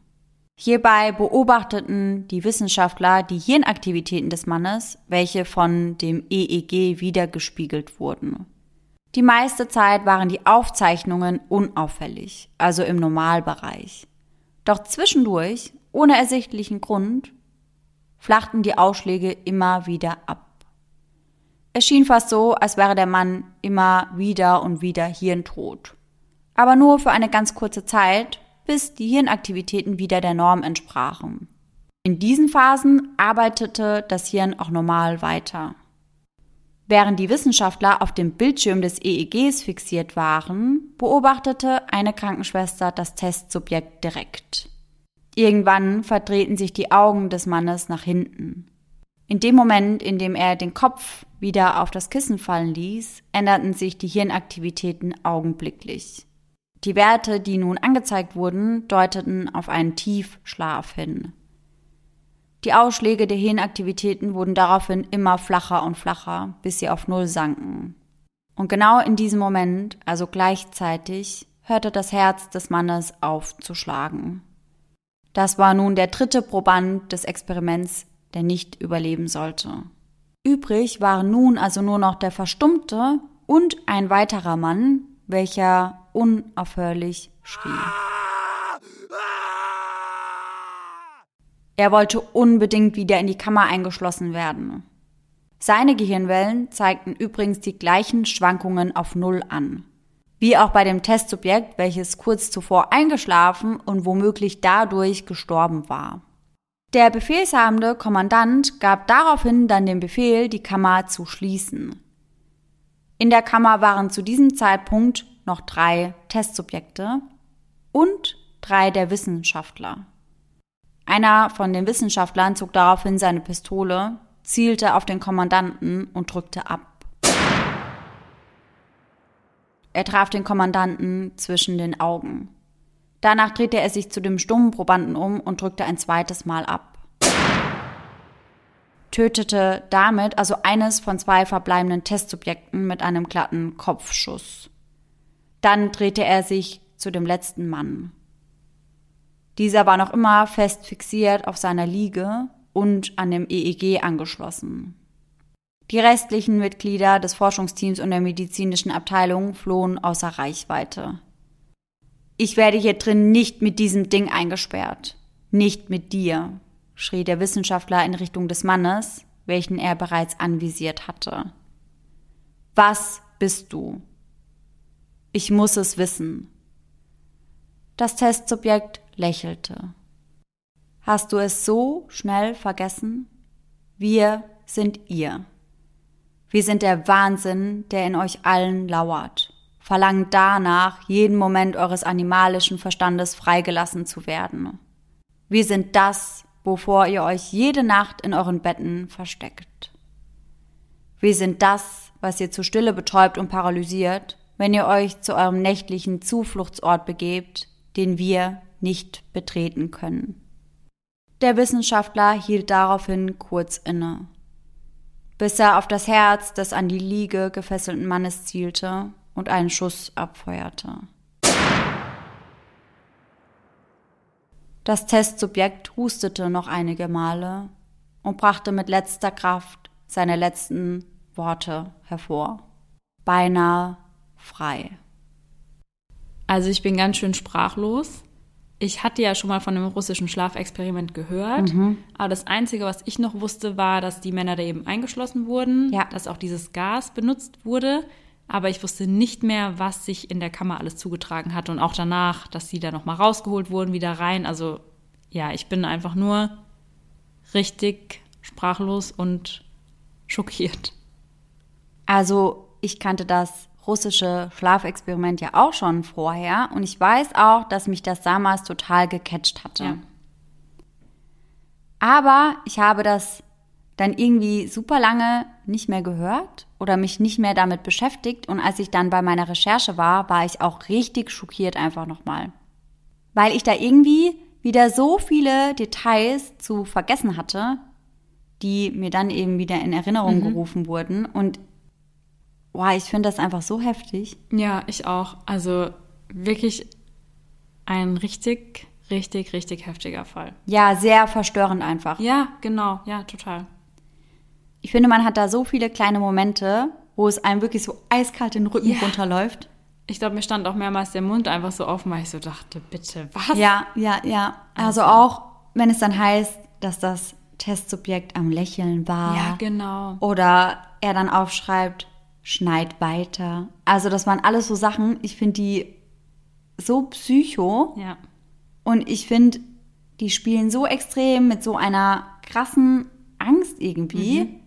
Hierbei beobachteten die Wissenschaftler die Hirnaktivitäten des Mannes, welche von dem EEG wiedergespiegelt wurden. Die meiste Zeit waren die Aufzeichnungen unauffällig, also im Normalbereich. Doch zwischendurch, ohne ersichtlichen Grund, flachten die Ausschläge immer wieder ab. Es schien fast so, als wäre der Mann immer wieder und wieder hirntot. Aber nur für eine ganz kurze Zeit, bis die Hirnaktivitäten wieder der Norm entsprachen. In diesen Phasen arbeitete das Hirn auch normal weiter. Während die Wissenschaftler auf dem Bildschirm des EEGs fixiert waren, beobachtete eine Krankenschwester das Testsubjekt direkt. Irgendwann verdrehten sich die Augen des Mannes nach hinten. In dem Moment, in dem er den Kopf wieder auf das Kissen fallen ließ, änderten sich die Hirnaktivitäten augenblicklich. Die Werte, die nun angezeigt wurden, deuteten auf einen Tiefschlaf hin. Die Ausschläge der Hirnaktivitäten wurden daraufhin immer flacher und flacher, bis sie auf Null sanken. Und genau in diesem Moment, also gleichzeitig, hörte das Herz des Mannes auf zu schlagen. Das war nun der dritte Proband des Experiments, der nicht überleben sollte. Übrig waren nun also nur noch der Verstummte und ein weiterer Mann, welcher unaufhörlich schrie. Er wollte unbedingt wieder in die Kammer eingeschlossen werden. Seine Gehirnwellen zeigten übrigens die gleichen Schwankungen auf Null an. Wie auch bei dem Testsubjekt, welches kurz zuvor eingeschlafen und womöglich dadurch gestorben war. Der befehlshabende Kommandant gab daraufhin dann den Befehl, die Kammer zu schließen. In der Kammer waren zu diesem Zeitpunkt noch drei Testsubjekte und drei der Wissenschaftler. Einer von den Wissenschaftlern zog daraufhin seine Pistole, zielte auf den Kommandanten und drückte ab. Er traf den Kommandanten zwischen den Augen. Danach drehte er sich zu dem stummen Probanden um und drückte ein zweites Mal ab. Tötete damit also eines von zwei verbleibenden Testsubjekten mit einem glatten Kopfschuss. Dann drehte er sich zu dem letzten Mann. Dieser war noch immer fest fixiert auf seiner Liege und an dem EEG angeschlossen. Die restlichen Mitglieder des Forschungsteams und der medizinischen Abteilung flohen außer Reichweite. Ich werde hier drin nicht mit diesem Ding eingesperrt. Nicht mit dir, schrie der Wissenschaftler in Richtung des Mannes, welchen er bereits anvisiert hatte. Was bist du? Ich muss es wissen. Das Testsubjekt lächelte. Hast du es so schnell vergessen? Wir sind ihr. Wir sind der Wahnsinn, der in euch allen lauert verlangt danach, jeden Moment eures animalischen Verstandes freigelassen zu werden. Wir sind das, wovor ihr euch jede Nacht in euren Betten versteckt. Wir sind das, was ihr zu Stille betäubt und paralysiert, wenn ihr euch zu eurem nächtlichen Zufluchtsort begebt, den wir nicht betreten können. Der Wissenschaftler hielt daraufhin kurz inne, bis er auf das Herz des an die Liege gefesselten Mannes zielte und einen Schuss abfeuerte. Das Testsubjekt hustete noch einige Male und brachte mit letzter Kraft seine letzten Worte hervor. Beinahe frei. Also ich bin ganz schön sprachlos. Ich hatte ja schon mal von einem russischen Schlafexperiment gehört, mhm. aber das Einzige, was ich noch wusste, war, dass die Männer da eben eingeschlossen wurden, ja. dass auch dieses Gas benutzt wurde, aber ich wusste nicht mehr, was sich in der Kammer alles zugetragen hat und auch danach, dass sie da nochmal rausgeholt wurden, wieder rein. Also ja, ich bin einfach nur richtig sprachlos und schockiert. Also ich kannte das russische Schlafexperiment ja auch schon vorher und ich weiß auch, dass mich das damals total gecatcht hatte. Ja. Aber ich habe das dann irgendwie super lange nicht mehr gehört oder mich nicht mehr damit beschäftigt und als ich dann bei meiner Recherche war, war ich auch richtig schockiert einfach nochmal. Weil ich da irgendwie wieder so viele Details zu vergessen hatte, die mir dann eben wieder in Erinnerung mhm. gerufen wurden und Boah, ich finde das einfach so heftig. Ja, ich auch. Also wirklich ein richtig, richtig, richtig heftiger Fall. Ja, sehr verstörend einfach. Ja, genau. Ja, total. Ich finde, man hat da so viele kleine Momente, wo es einem wirklich so eiskalt den Rücken yeah. runterläuft. Ich glaube, mir stand auch mehrmals der Mund einfach so offen, weil ich so dachte, bitte, was? Ja, ja, ja. Also, also auch, wenn es dann heißt, dass das Testsubjekt am Lächeln war. Ja, genau. Oder er dann aufschreibt, schneid weiter. Also das waren alles so Sachen, ich finde die so psycho. Ja. Und ich finde, die spielen so extrem mit so einer krassen Angst irgendwie. Mhm.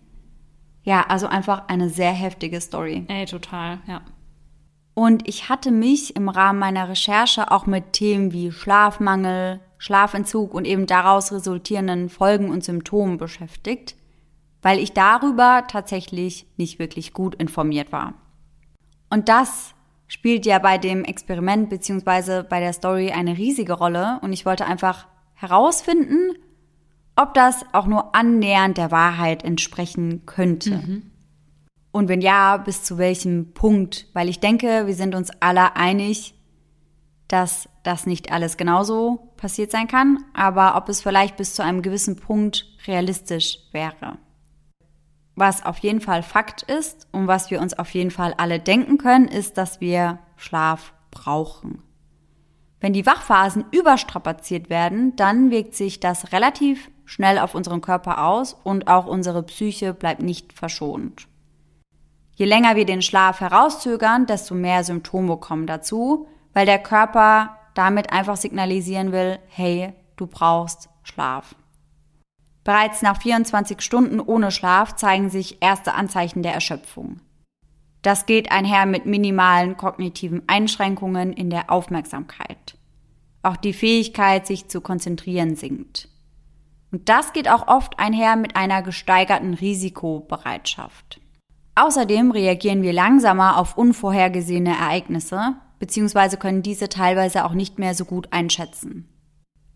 Ja, also einfach eine sehr heftige Story. Ey, total, ja. Und ich hatte mich im Rahmen meiner Recherche auch mit Themen wie Schlafmangel, Schlafentzug und eben daraus resultierenden Folgen und Symptomen beschäftigt weil ich darüber tatsächlich nicht wirklich gut informiert war. Und das spielt ja bei dem Experiment beziehungsweise bei der Story eine riesige Rolle und ich wollte einfach herausfinden, ob das auch nur annähernd der Wahrheit entsprechen könnte. Mhm. Und wenn ja, bis zu welchem Punkt? Weil ich denke, wir sind uns alle einig, dass das nicht alles genauso passiert sein kann, aber ob es vielleicht bis zu einem gewissen Punkt realistisch wäre. Was auf jeden Fall Fakt ist und was wir uns auf jeden Fall alle denken können, ist, dass wir Schlaf brauchen. Wenn die Wachphasen überstrapaziert werden, dann wirkt sich das relativ schnell auf unseren Körper aus und auch unsere Psyche bleibt nicht verschont. Je länger wir den Schlaf herauszögern, desto mehr Symptome kommen dazu, weil der Körper damit einfach signalisieren will, hey, du brauchst Schlaf. Bereits nach 24 Stunden ohne Schlaf zeigen sich erste Anzeichen der Erschöpfung. Das geht einher mit minimalen kognitiven Einschränkungen in der Aufmerksamkeit. Auch die Fähigkeit, sich zu konzentrieren, sinkt. Und das geht auch oft einher mit einer gesteigerten Risikobereitschaft. Außerdem reagieren wir langsamer auf unvorhergesehene Ereignisse, beziehungsweise können diese teilweise auch nicht mehr so gut einschätzen.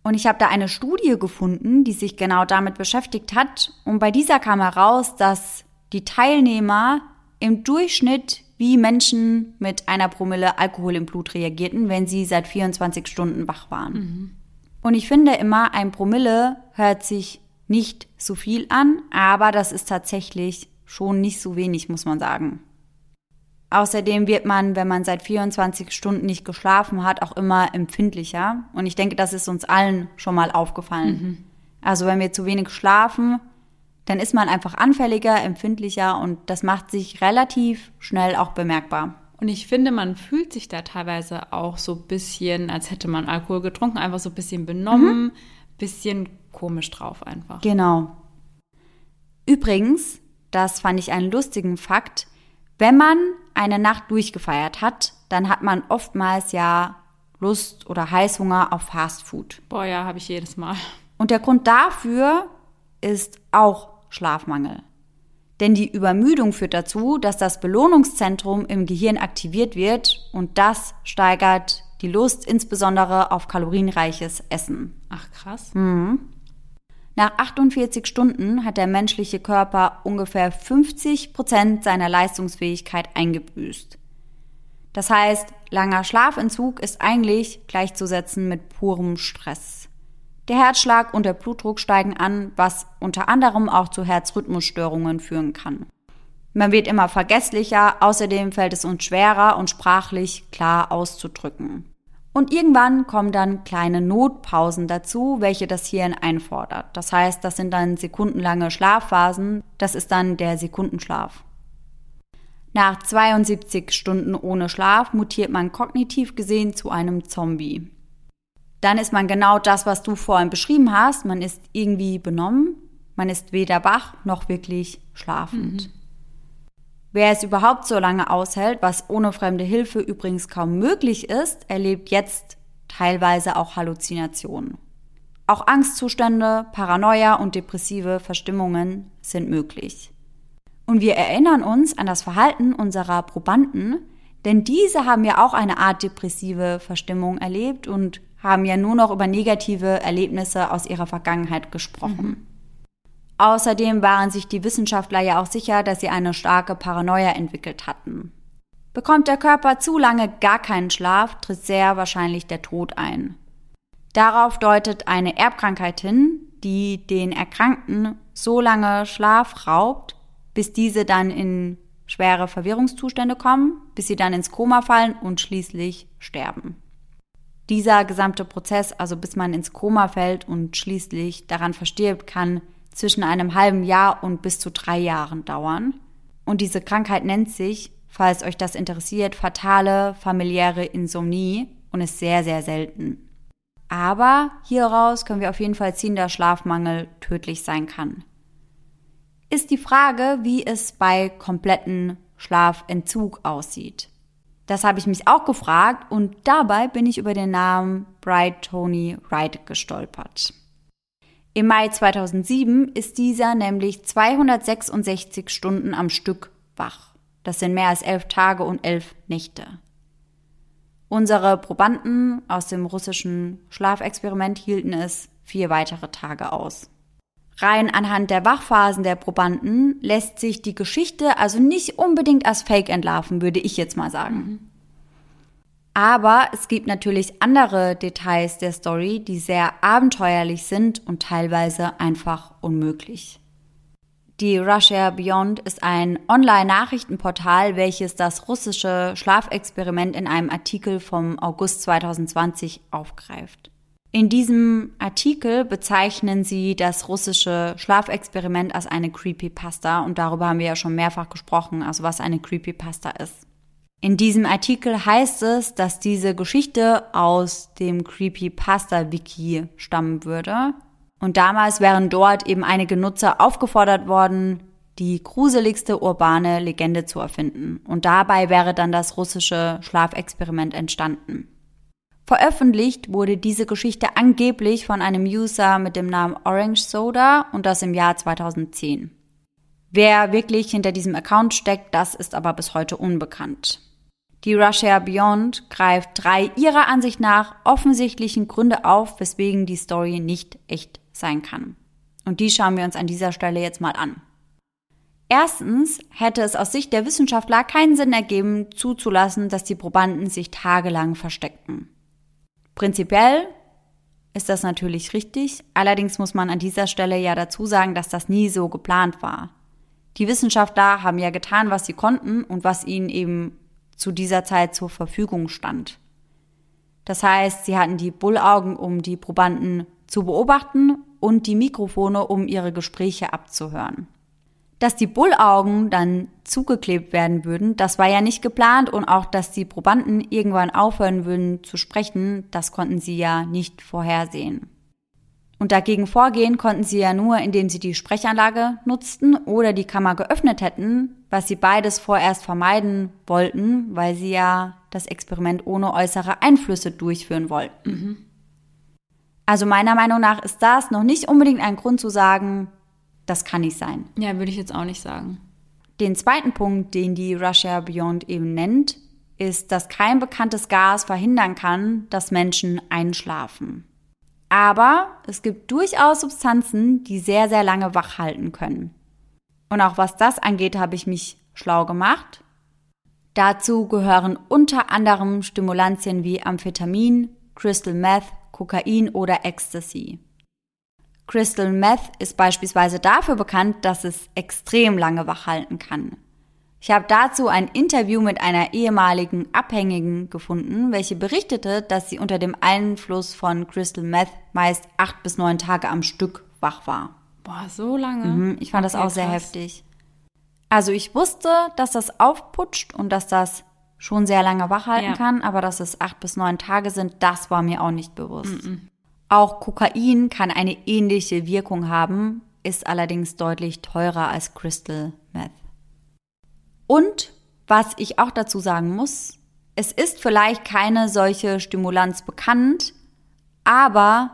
Und ich habe da eine Studie gefunden, die sich genau damit beschäftigt hat. Und bei dieser kam heraus, dass die Teilnehmer im Durchschnitt wie Menschen mit einer Promille Alkohol im Blut reagierten, wenn sie seit 24 Stunden wach waren. Mhm. Und ich finde immer, ein Promille hört sich nicht so viel an, aber das ist tatsächlich schon nicht so wenig, muss man sagen. Außerdem wird man, wenn man seit 24 Stunden nicht geschlafen hat, auch immer empfindlicher. Und ich denke, das ist uns allen schon mal aufgefallen. Mhm. Also wenn wir zu wenig schlafen, dann ist man einfach anfälliger, empfindlicher und das macht sich relativ schnell auch bemerkbar. Und ich finde, man fühlt sich da teilweise auch so ein bisschen, als hätte man Alkohol getrunken, einfach so ein bisschen benommen, mhm. bisschen komisch drauf einfach. Genau. Übrigens, das fand ich einen lustigen Fakt, wenn man eine Nacht durchgefeiert hat, dann hat man oftmals ja Lust oder Heißhunger auf Fast Food. Boah, ja, habe ich jedes Mal. Und der Grund dafür ist auch Schlafmangel. Denn die Übermüdung führt dazu, dass das Belohnungszentrum im Gehirn aktiviert wird und das steigert die Lust insbesondere auf kalorienreiches Essen. Ach krass. Mhm. Nach 48 Stunden hat der menschliche Körper ungefähr 50 Prozent seiner Leistungsfähigkeit eingebüßt. Das heißt, langer Schlafentzug ist eigentlich gleichzusetzen mit purem Stress. Der Herzschlag und der Blutdruck steigen an, was unter anderem auch zu Herzrhythmusstörungen führen kann. Man wird immer vergesslicher, außerdem fällt es uns schwerer und sprachlich klar auszudrücken. Und irgendwann kommen dann kleine Notpausen dazu, welche das Hirn einfordert. Das heißt, das sind dann sekundenlange Schlafphasen, das ist dann der Sekundenschlaf. Nach 72 Stunden ohne Schlaf mutiert man kognitiv gesehen zu einem Zombie. Dann ist man genau das, was du vorhin beschrieben hast. Man ist irgendwie benommen, man ist weder wach noch wirklich schlafend. Mhm. Wer es überhaupt so lange aushält, was ohne fremde Hilfe übrigens kaum möglich ist, erlebt jetzt teilweise auch Halluzinationen. Auch Angstzustände, Paranoia und depressive Verstimmungen sind möglich. Und wir erinnern uns an das Verhalten unserer Probanden, denn diese haben ja auch eine Art depressive Verstimmung erlebt und haben ja nur noch über negative Erlebnisse aus ihrer Vergangenheit gesprochen. Mhm. Außerdem waren sich die Wissenschaftler ja auch sicher, dass sie eine starke Paranoia entwickelt hatten. Bekommt der Körper zu lange gar keinen Schlaf, tritt sehr wahrscheinlich der Tod ein. Darauf deutet eine Erbkrankheit hin, die den Erkrankten so lange Schlaf raubt, bis diese dann in schwere Verwirrungszustände kommen, bis sie dann ins Koma fallen und schließlich sterben. Dieser gesamte Prozess, also bis man ins Koma fällt und schließlich daran verstirbt, kann zwischen einem halben Jahr und bis zu drei Jahren dauern. Und diese Krankheit nennt sich, falls euch das interessiert, fatale familiäre Insomnie und ist sehr, sehr selten. Aber hieraus können wir auf jeden Fall ziehen, dass Schlafmangel tödlich sein kann. Ist die Frage, wie es bei kompletten Schlafentzug aussieht. Das habe ich mich auch gefragt und dabei bin ich über den Namen Bright Tony Wright gestolpert. Im Mai 2007 ist dieser nämlich 266 Stunden am Stück wach. Das sind mehr als elf Tage und elf Nächte. Unsere Probanden aus dem russischen Schlafexperiment hielten es vier weitere Tage aus. Rein anhand der Wachphasen der Probanden lässt sich die Geschichte also nicht unbedingt als Fake entlarven, würde ich jetzt mal sagen. Mhm. Aber es gibt natürlich andere Details der Story, die sehr abenteuerlich sind und teilweise einfach unmöglich. Die Russia Beyond ist ein Online-Nachrichtenportal, welches das russische Schlafexperiment in einem Artikel vom August 2020 aufgreift. In diesem Artikel bezeichnen sie das russische Schlafexperiment als eine Creepypasta und darüber haben wir ja schon mehrfach gesprochen, also was eine Creepypasta ist. In diesem Artikel heißt es, dass diese Geschichte aus dem Creepypasta-Wiki stammen würde. Und damals wären dort eben einige Nutzer aufgefordert worden, die gruseligste urbane Legende zu erfinden. Und dabei wäre dann das russische Schlafexperiment entstanden. Veröffentlicht wurde diese Geschichte angeblich von einem User mit dem Namen Orange Soda und das im Jahr 2010. Wer wirklich hinter diesem Account steckt, das ist aber bis heute unbekannt. Die Russia Beyond greift drei ihrer Ansicht nach offensichtlichen Gründe auf, weswegen die Story nicht echt sein kann. Und die schauen wir uns an dieser Stelle jetzt mal an. Erstens hätte es aus Sicht der Wissenschaftler keinen Sinn ergeben, zuzulassen, dass die Probanden sich tagelang versteckten. Prinzipiell ist das natürlich richtig, allerdings muss man an dieser Stelle ja dazu sagen, dass das nie so geplant war. Die Wissenschaftler haben ja getan, was sie konnten und was ihnen eben zu dieser Zeit zur Verfügung stand. Das heißt, sie hatten die Bullaugen, um die Probanden zu beobachten und die Mikrofone, um ihre Gespräche abzuhören. Dass die Bullaugen dann zugeklebt werden würden, das war ja nicht geplant und auch, dass die Probanden irgendwann aufhören würden zu sprechen, das konnten sie ja nicht vorhersehen. Und dagegen vorgehen konnten sie ja nur, indem sie die Sprechanlage nutzten oder die Kammer geöffnet hätten, was sie beides vorerst vermeiden wollten, weil sie ja das Experiment ohne äußere Einflüsse durchführen wollten. Mhm. Also meiner Meinung nach ist das noch nicht unbedingt ein Grund zu sagen, das kann nicht sein. Ja, würde ich jetzt auch nicht sagen. Den zweiten Punkt, den die Russia Beyond eben nennt, ist, dass kein bekanntes Gas verhindern kann, dass Menschen einschlafen. Aber es gibt durchaus Substanzen, die sehr, sehr lange wach halten können. Und auch was das angeht, habe ich mich schlau gemacht. Dazu gehören unter anderem Stimulantien wie Amphetamin, Crystal Meth, Kokain oder Ecstasy. Crystal Meth ist beispielsweise dafür bekannt, dass es extrem lange wach halten kann. Ich habe dazu ein Interview mit einer ehemaligen Abhängigen gefunden, welche berichtete, dass sie unter dem Einfluss von Crystal Meth meist acht bis neun Tage am Stück wach war. Boah, so lange? Mhm, ich fand okay, das auch sehr heftig. Also ich wusste, dass das aufputscht und dass das schon sehr lange wach halten ja. kann, aber dass es acht bis neun Tage sind, das war mir auch nicht bewusst. Mhm. Auch Kokain kann eine ähnliche Wirkung haben, ist allerdings deutlich teurer als Crystal Meth. Und was ich auch dazu sagen muss, es ist vielleicht keine solche Stimulanz bekannt, aber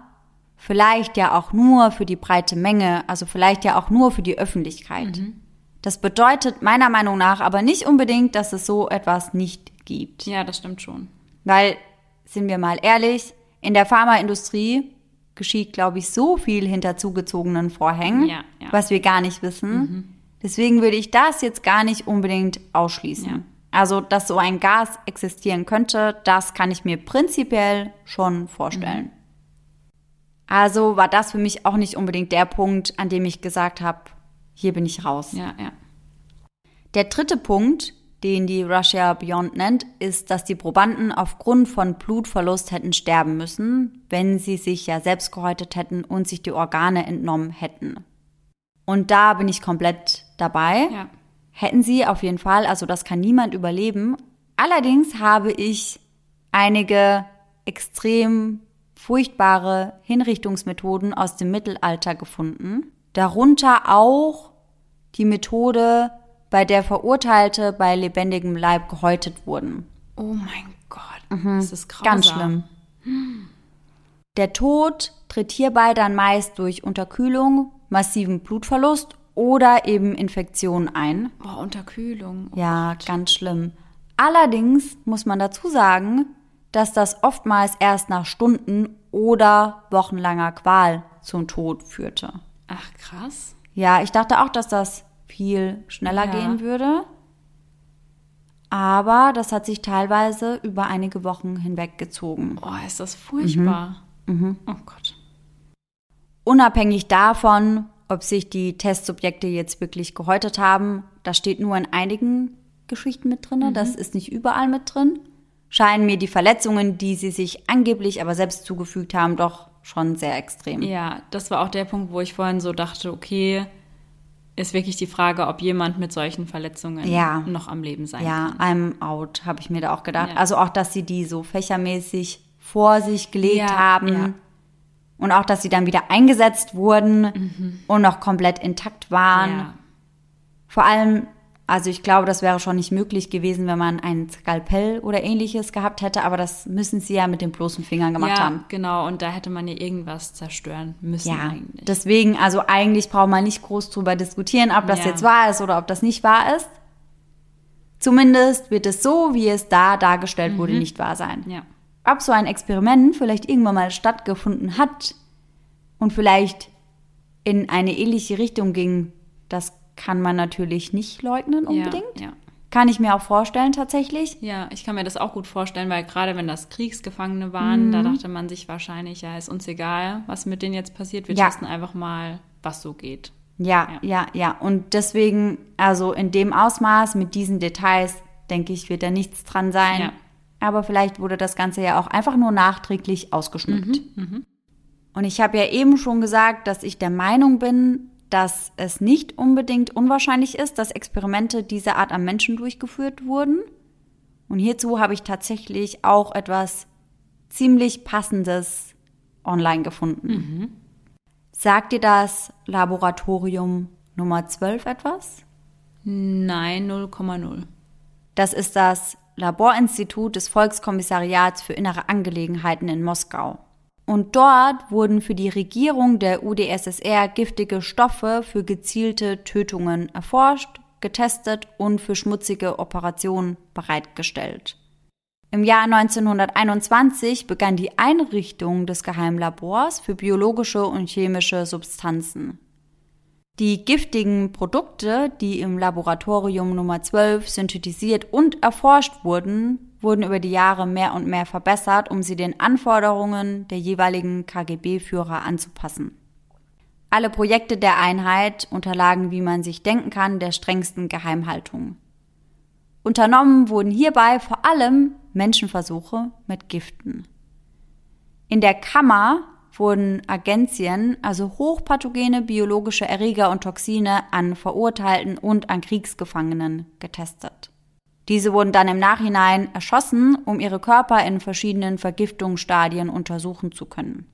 vielleicht ja auch nur für die breite Menge, also vielleicht ja auch nur für die Öffentlichkeit. Mhm. Das bedeutet meiner Meinung nach aber nicht unbedingt, dass es so etwas nicht gibt. Ja, das stimmt schon. Weil, sind wir mal ehrlich, in der Pharmaindustrie geschieht, glaube ich, so viel hinter zugezogenen Vorhängen, ja, ja. was wir gar nicht wissen. Mhm. Deswegen würde ich das jetzt gar nicht unbedingt ausschließen. Ja. Also, dass so ein Gas existieren könnte, das kann ich mir prinzipiell schon vorstellen. Mhm. Also war das für mich auch nicht unbedingt der Punkt, an dem ich gesagt habe, hier bin ich raus. Ja, ja. Der dritte Punkt, den die Russia Beyond nennt, ist, dass die Probanden aufgrund von Blutverlust hätten sterben müssen, wenn sie sich ja selbst gehäutet hätten und sich die Organe entnommen hätten. Und da bin ich komplett dabei. Ja. Hätten sie auf jeden Fall, also das kann niemand überleben. Allerdings habe ich einige extrem furchtbare Hinrichtungsmethoden aus dem Mittelalter gefunden. Darunter auch die Methode, bei der Verurteilte bei lebendigem Leib gehäutet wurden. Oh mein Gott, mhm. das ist grausam. Ganz schlimm. Der Tod tritt hierbei dann meist durch Unterkühlung, massiven Blutverlust oder eben Infektionen ein. Boah, Unterkühlung. Oh ja, Gott. ganz schlimm. Allerdings muss man dazu sagen, dass das oftmals erst nach Stunden oder wochenlanger Qual zum Tod führte. Ach, krass. Ja, ich dachte auch, dass das viel schneller ja. gehen würde. Aber das hat sich teilweise über einige Wochen hinweg gezogen. Oh, ist das furchtbar. Mhm. Mhm. Oh Gott. Unabhängig davon, ob sich die Testsubjekte jetzt wirklich gehäutet haben, das steht nur in einigen Geschichten mit drin. Mhm. Das ist nicht überall mit drin. Scheinen mir die Verletzungen, die sie sich angeblich aber selbst zugefügt haben, doch schon sehr extrem. Ja, das war auch der Punkt, wo ich vorhin so dachte, okay, ist wirklich die Frage, ob jemand mit solchen Verletzungen ja. noch am Leben sein ja, kann. Ja, I'm out, habe ich mir da auch gedacht. Ja. Also auch, dass sie die so fächermäßig vor sich gelegt ja, haben. Und auch, dass sie dann wieder eingesetzt wurden mhm. und noch komplett intakt waren. Vor allem also ich glaube, das wäre schon nicht möglich gewesen, wenn man ein Skalpell oder ähnliches gehabt hätte, aber das müssen sie ja mit den bloßen Fingern gemacht ja, haben. Genau, und da hätte man ja irgendwas zerstören müssen ja, eigentlich. Deswegen, also eigentlich braucht man nicht groß drüber diskutieren, ob das ja. jetzt wahr ist oder ob das nicht wahr ist. Zumindest wird es so, wie es da dargestellt mhm. wurde, nicht wahr sein. Ja. Ob so ein Experiment vielleicht irgendwann mal stattgefunden hat und vielleicht in eine ähnliche Richtung ging, das kann man natürlich nicht leugnen unbedingt. Ja, ja. Kann ich mir auch vorstellen tatsächlich. Ja, ich kann mir das auch gut vorstellen, weil gerade wenn das Kriegsgefangene waren, mhm. da dachte man sich wahrscheinlich, ja, ist uns egal, was mit denen jetzt passiert. Wir ja. testen einfach mal, was so geht. Ja, ja, ja, ja. Und deswegen, also in dem Ausmaß mit diesen Details, denke ich, wird da nichts dran sein. Ja. Aber vielleicht wurde das Ganze ja auch einfach nur nachträglich ausgeschmückt. Mhm, mh. Und ich habe ja eben schon gesagt, dass ich der Meinung bin, dass es nicht unbedingt unwahrscheinlich ist, dass Experimente dieser Art am Menschen durchgeführt wurden. Und hierzu habe ich tatsächlich auch etwas ziemlich Passendes online gefunden. Mhm. Sagt dir das Laboratorium Nummer 12 etwas? Nein, 0,0. Das ist das Laborinstitut des Volkskommissariats für innere Angelegenheiten in Moskau. Und dort wurden für die Regierung der UdSSR giftige Stoffe für gezielte Tötungen erforscht, getestet und für schmutzige Operationen bereitgestellt. Im Jahr 1921 begann die Einrichtung des Geheimlabors für biologische und chemische Substanzen. Die giftigen Produkte, die im Laboratorium Nummer 12 synthetisiert und erforscht wurden, wurden über die Jahre mehr und mehr verbessert, um sie den Anforderungen der jeweiligen KGB-Führer anzupassen. Alle Projekte der Einheit unterlagen, wie man sich denken kann, der strengsten Geheimhaltung. Unternommen wurden hierbei vor allem Menschenversuche mit Giften. In der Kammer wurden Agenzien, also hochpathogene biologische Erreger und Toxine, an Verurteilten und an Kriegsgefangenen getestet. Diese wurden dann im Nachhinein erschossen, um ihre Körper in verschiedenen Vergiftungsstadien untersuchen zu können.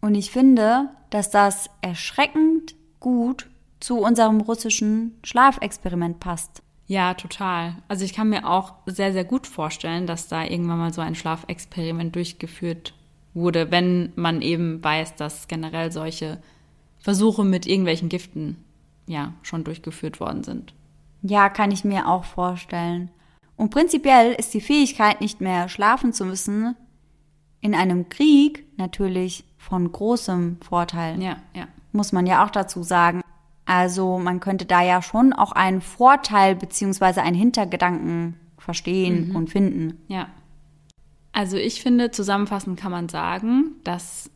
Und ich finde, dass das erschreckend gut zu unserem russischen Schlafexperiment passt. Ja, total. Also ich kann mir auch sehr, sehr gut vorstellen, dass da irgendwann mal so ein Schlafexperiment durchgeführt wurde, wenn man eben weiß, dass generell solche Versuche mit irgendwelchen Giften ja schon durchgeführt worden sind. Ja, kann ich mir auch vorstellen. Und prinzipiell ist die Fähigkeit, nicht mehr schlafen zu müssen, in einem Krieg natürlich von großem Vorteil. Ja, ja. Muss man ja auch dazu sagen. Also man könnte da ja schon auch einen Vorteil beziehungsweise einen Hintergedanken verstehen mhm. und finden. Ja. Also ich finde, zusammenfassend kann man sagen, dass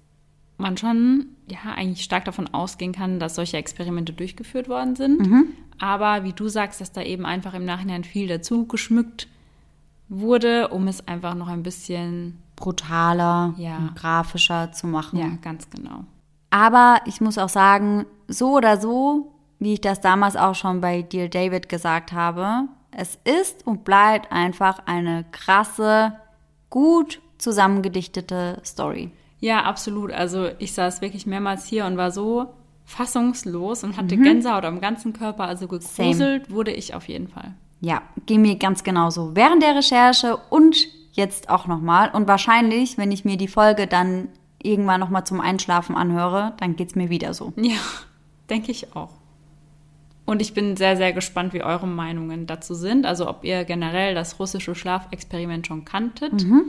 man schon ja eigentlich stark davon ausgehen kann, dass solche Experimente durchgeführt worden sind. Mhm. Aber wie du sagst, dass da eben einfach im Nachhinein viel dazu geschmückt wurde, um es einfach noch ein bisschen brutaler ja. grafischer zu machen. Ja, ganz genau. Aber ich muss auch sagen, so oder so, wie ich das damals auch schon bei Dear David gesagt habe, es ist und bleibt einfach eine krasse, gut zusammengedichtete Story. Ja, absolut. Also ich saß wirklich mehrmals hier und war so fassungslos und hatte mhm. Gänsehaut am ganzen Körper, also gegruselt Same. wurde ich auf jeden Fall. Ja, ging mir ganz genauso. Während der Recherche und jetzt auch nochmal. Und wahrscheinlich, wenn ich mir die Folge dann irgendwann nochmal zum Einschlafen anhöre, dann geht's mir wieder so. Ja, denke ich auch. Und ich bin sehr, sehr gespannt, wie eure Meinungen dazu sind. Also ob ihr generell das russische Schlafexperiment schon kanntet mhm.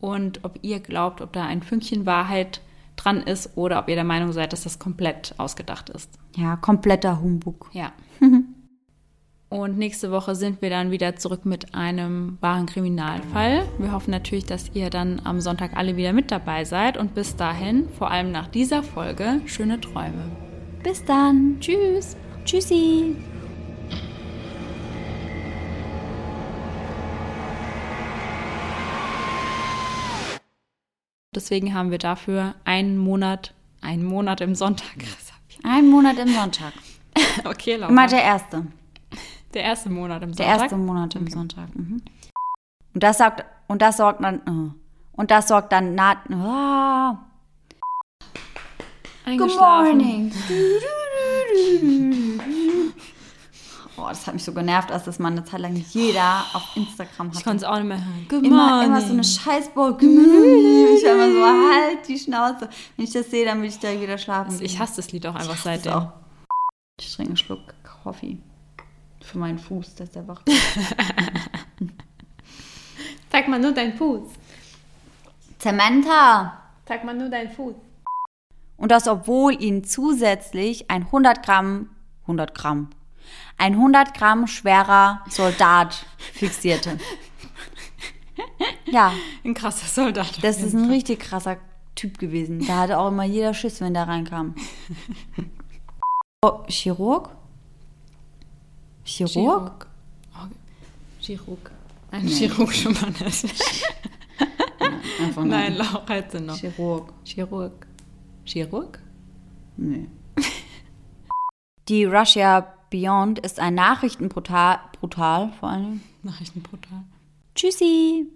und ob ihr glaubt, ob da ein Fünkchen Wahrheit dran ist oder ob ihr der Meinung seid, dass das komplett ausgedacht ist. Ja, kompletter Humbug. Ja. Und nächste Woche sind wir dann wieder zurück mit einem wahren Kriminalfall. Wir hoffen natürlich, dass ihr dann am Sonntag alle wieder mit dabei seid. Und bis dahin, vor allem nach dieser Folge, schöne Träume. Bis dann. Tschüss. Tschüssi. Deswegen haben wir dafür einen Monat, einen Monat im Sonntag. Einen Monat im Sonntag. okay, Laura. Immer der erste. Der erste Monat im Sonntag. Der erste Monat im okay. Sonntag. Mhm. Und das sagt und das sorgt dann oh. und das sorgt dann naht. Oh. Good morning. Oh, das hat mich so genervt, als das mal eine Zeit lang jeder auf Instagram hatte. Ich konnte es auch nicht mehr hören. Good immer, immer so eine. Good morning. Ich war immer so, halt die Schnauze. Wenn ich das sehe, dann will ich direkt wieder schlafen. Ich hasse das Lied auch einfach ich seitdem. Auch. Ich trinke einen Schluck Kaffee. Für meinen Fuß, dass der wach Zeig mal nur deinen Fuß. Samantha. Zeig mal nur deinen Fuß. Und das, obwohl ihn zusätzlich ein 100 Gramm, 100 Gramm, ein 100 Gramm schwerer Soldat fixierte. Ja. Ein krasser Soldat. Das ist ein Fall. richtig krasser Typ gewesen. Da hatte auch immer jeder Schiss, wenn der reinkam. Oh, Chirurg? Chirurg? Chirurg. Ein nee. Chirurg schon mal nicht. Nein, Nein Laura hätte noch. Chirurg. Chirurg. Chirurg? Nee. Die Russia Beyond ist ein Nachrichtenportal, brutal vor allem. Nachrichtenportal. Tschüssi!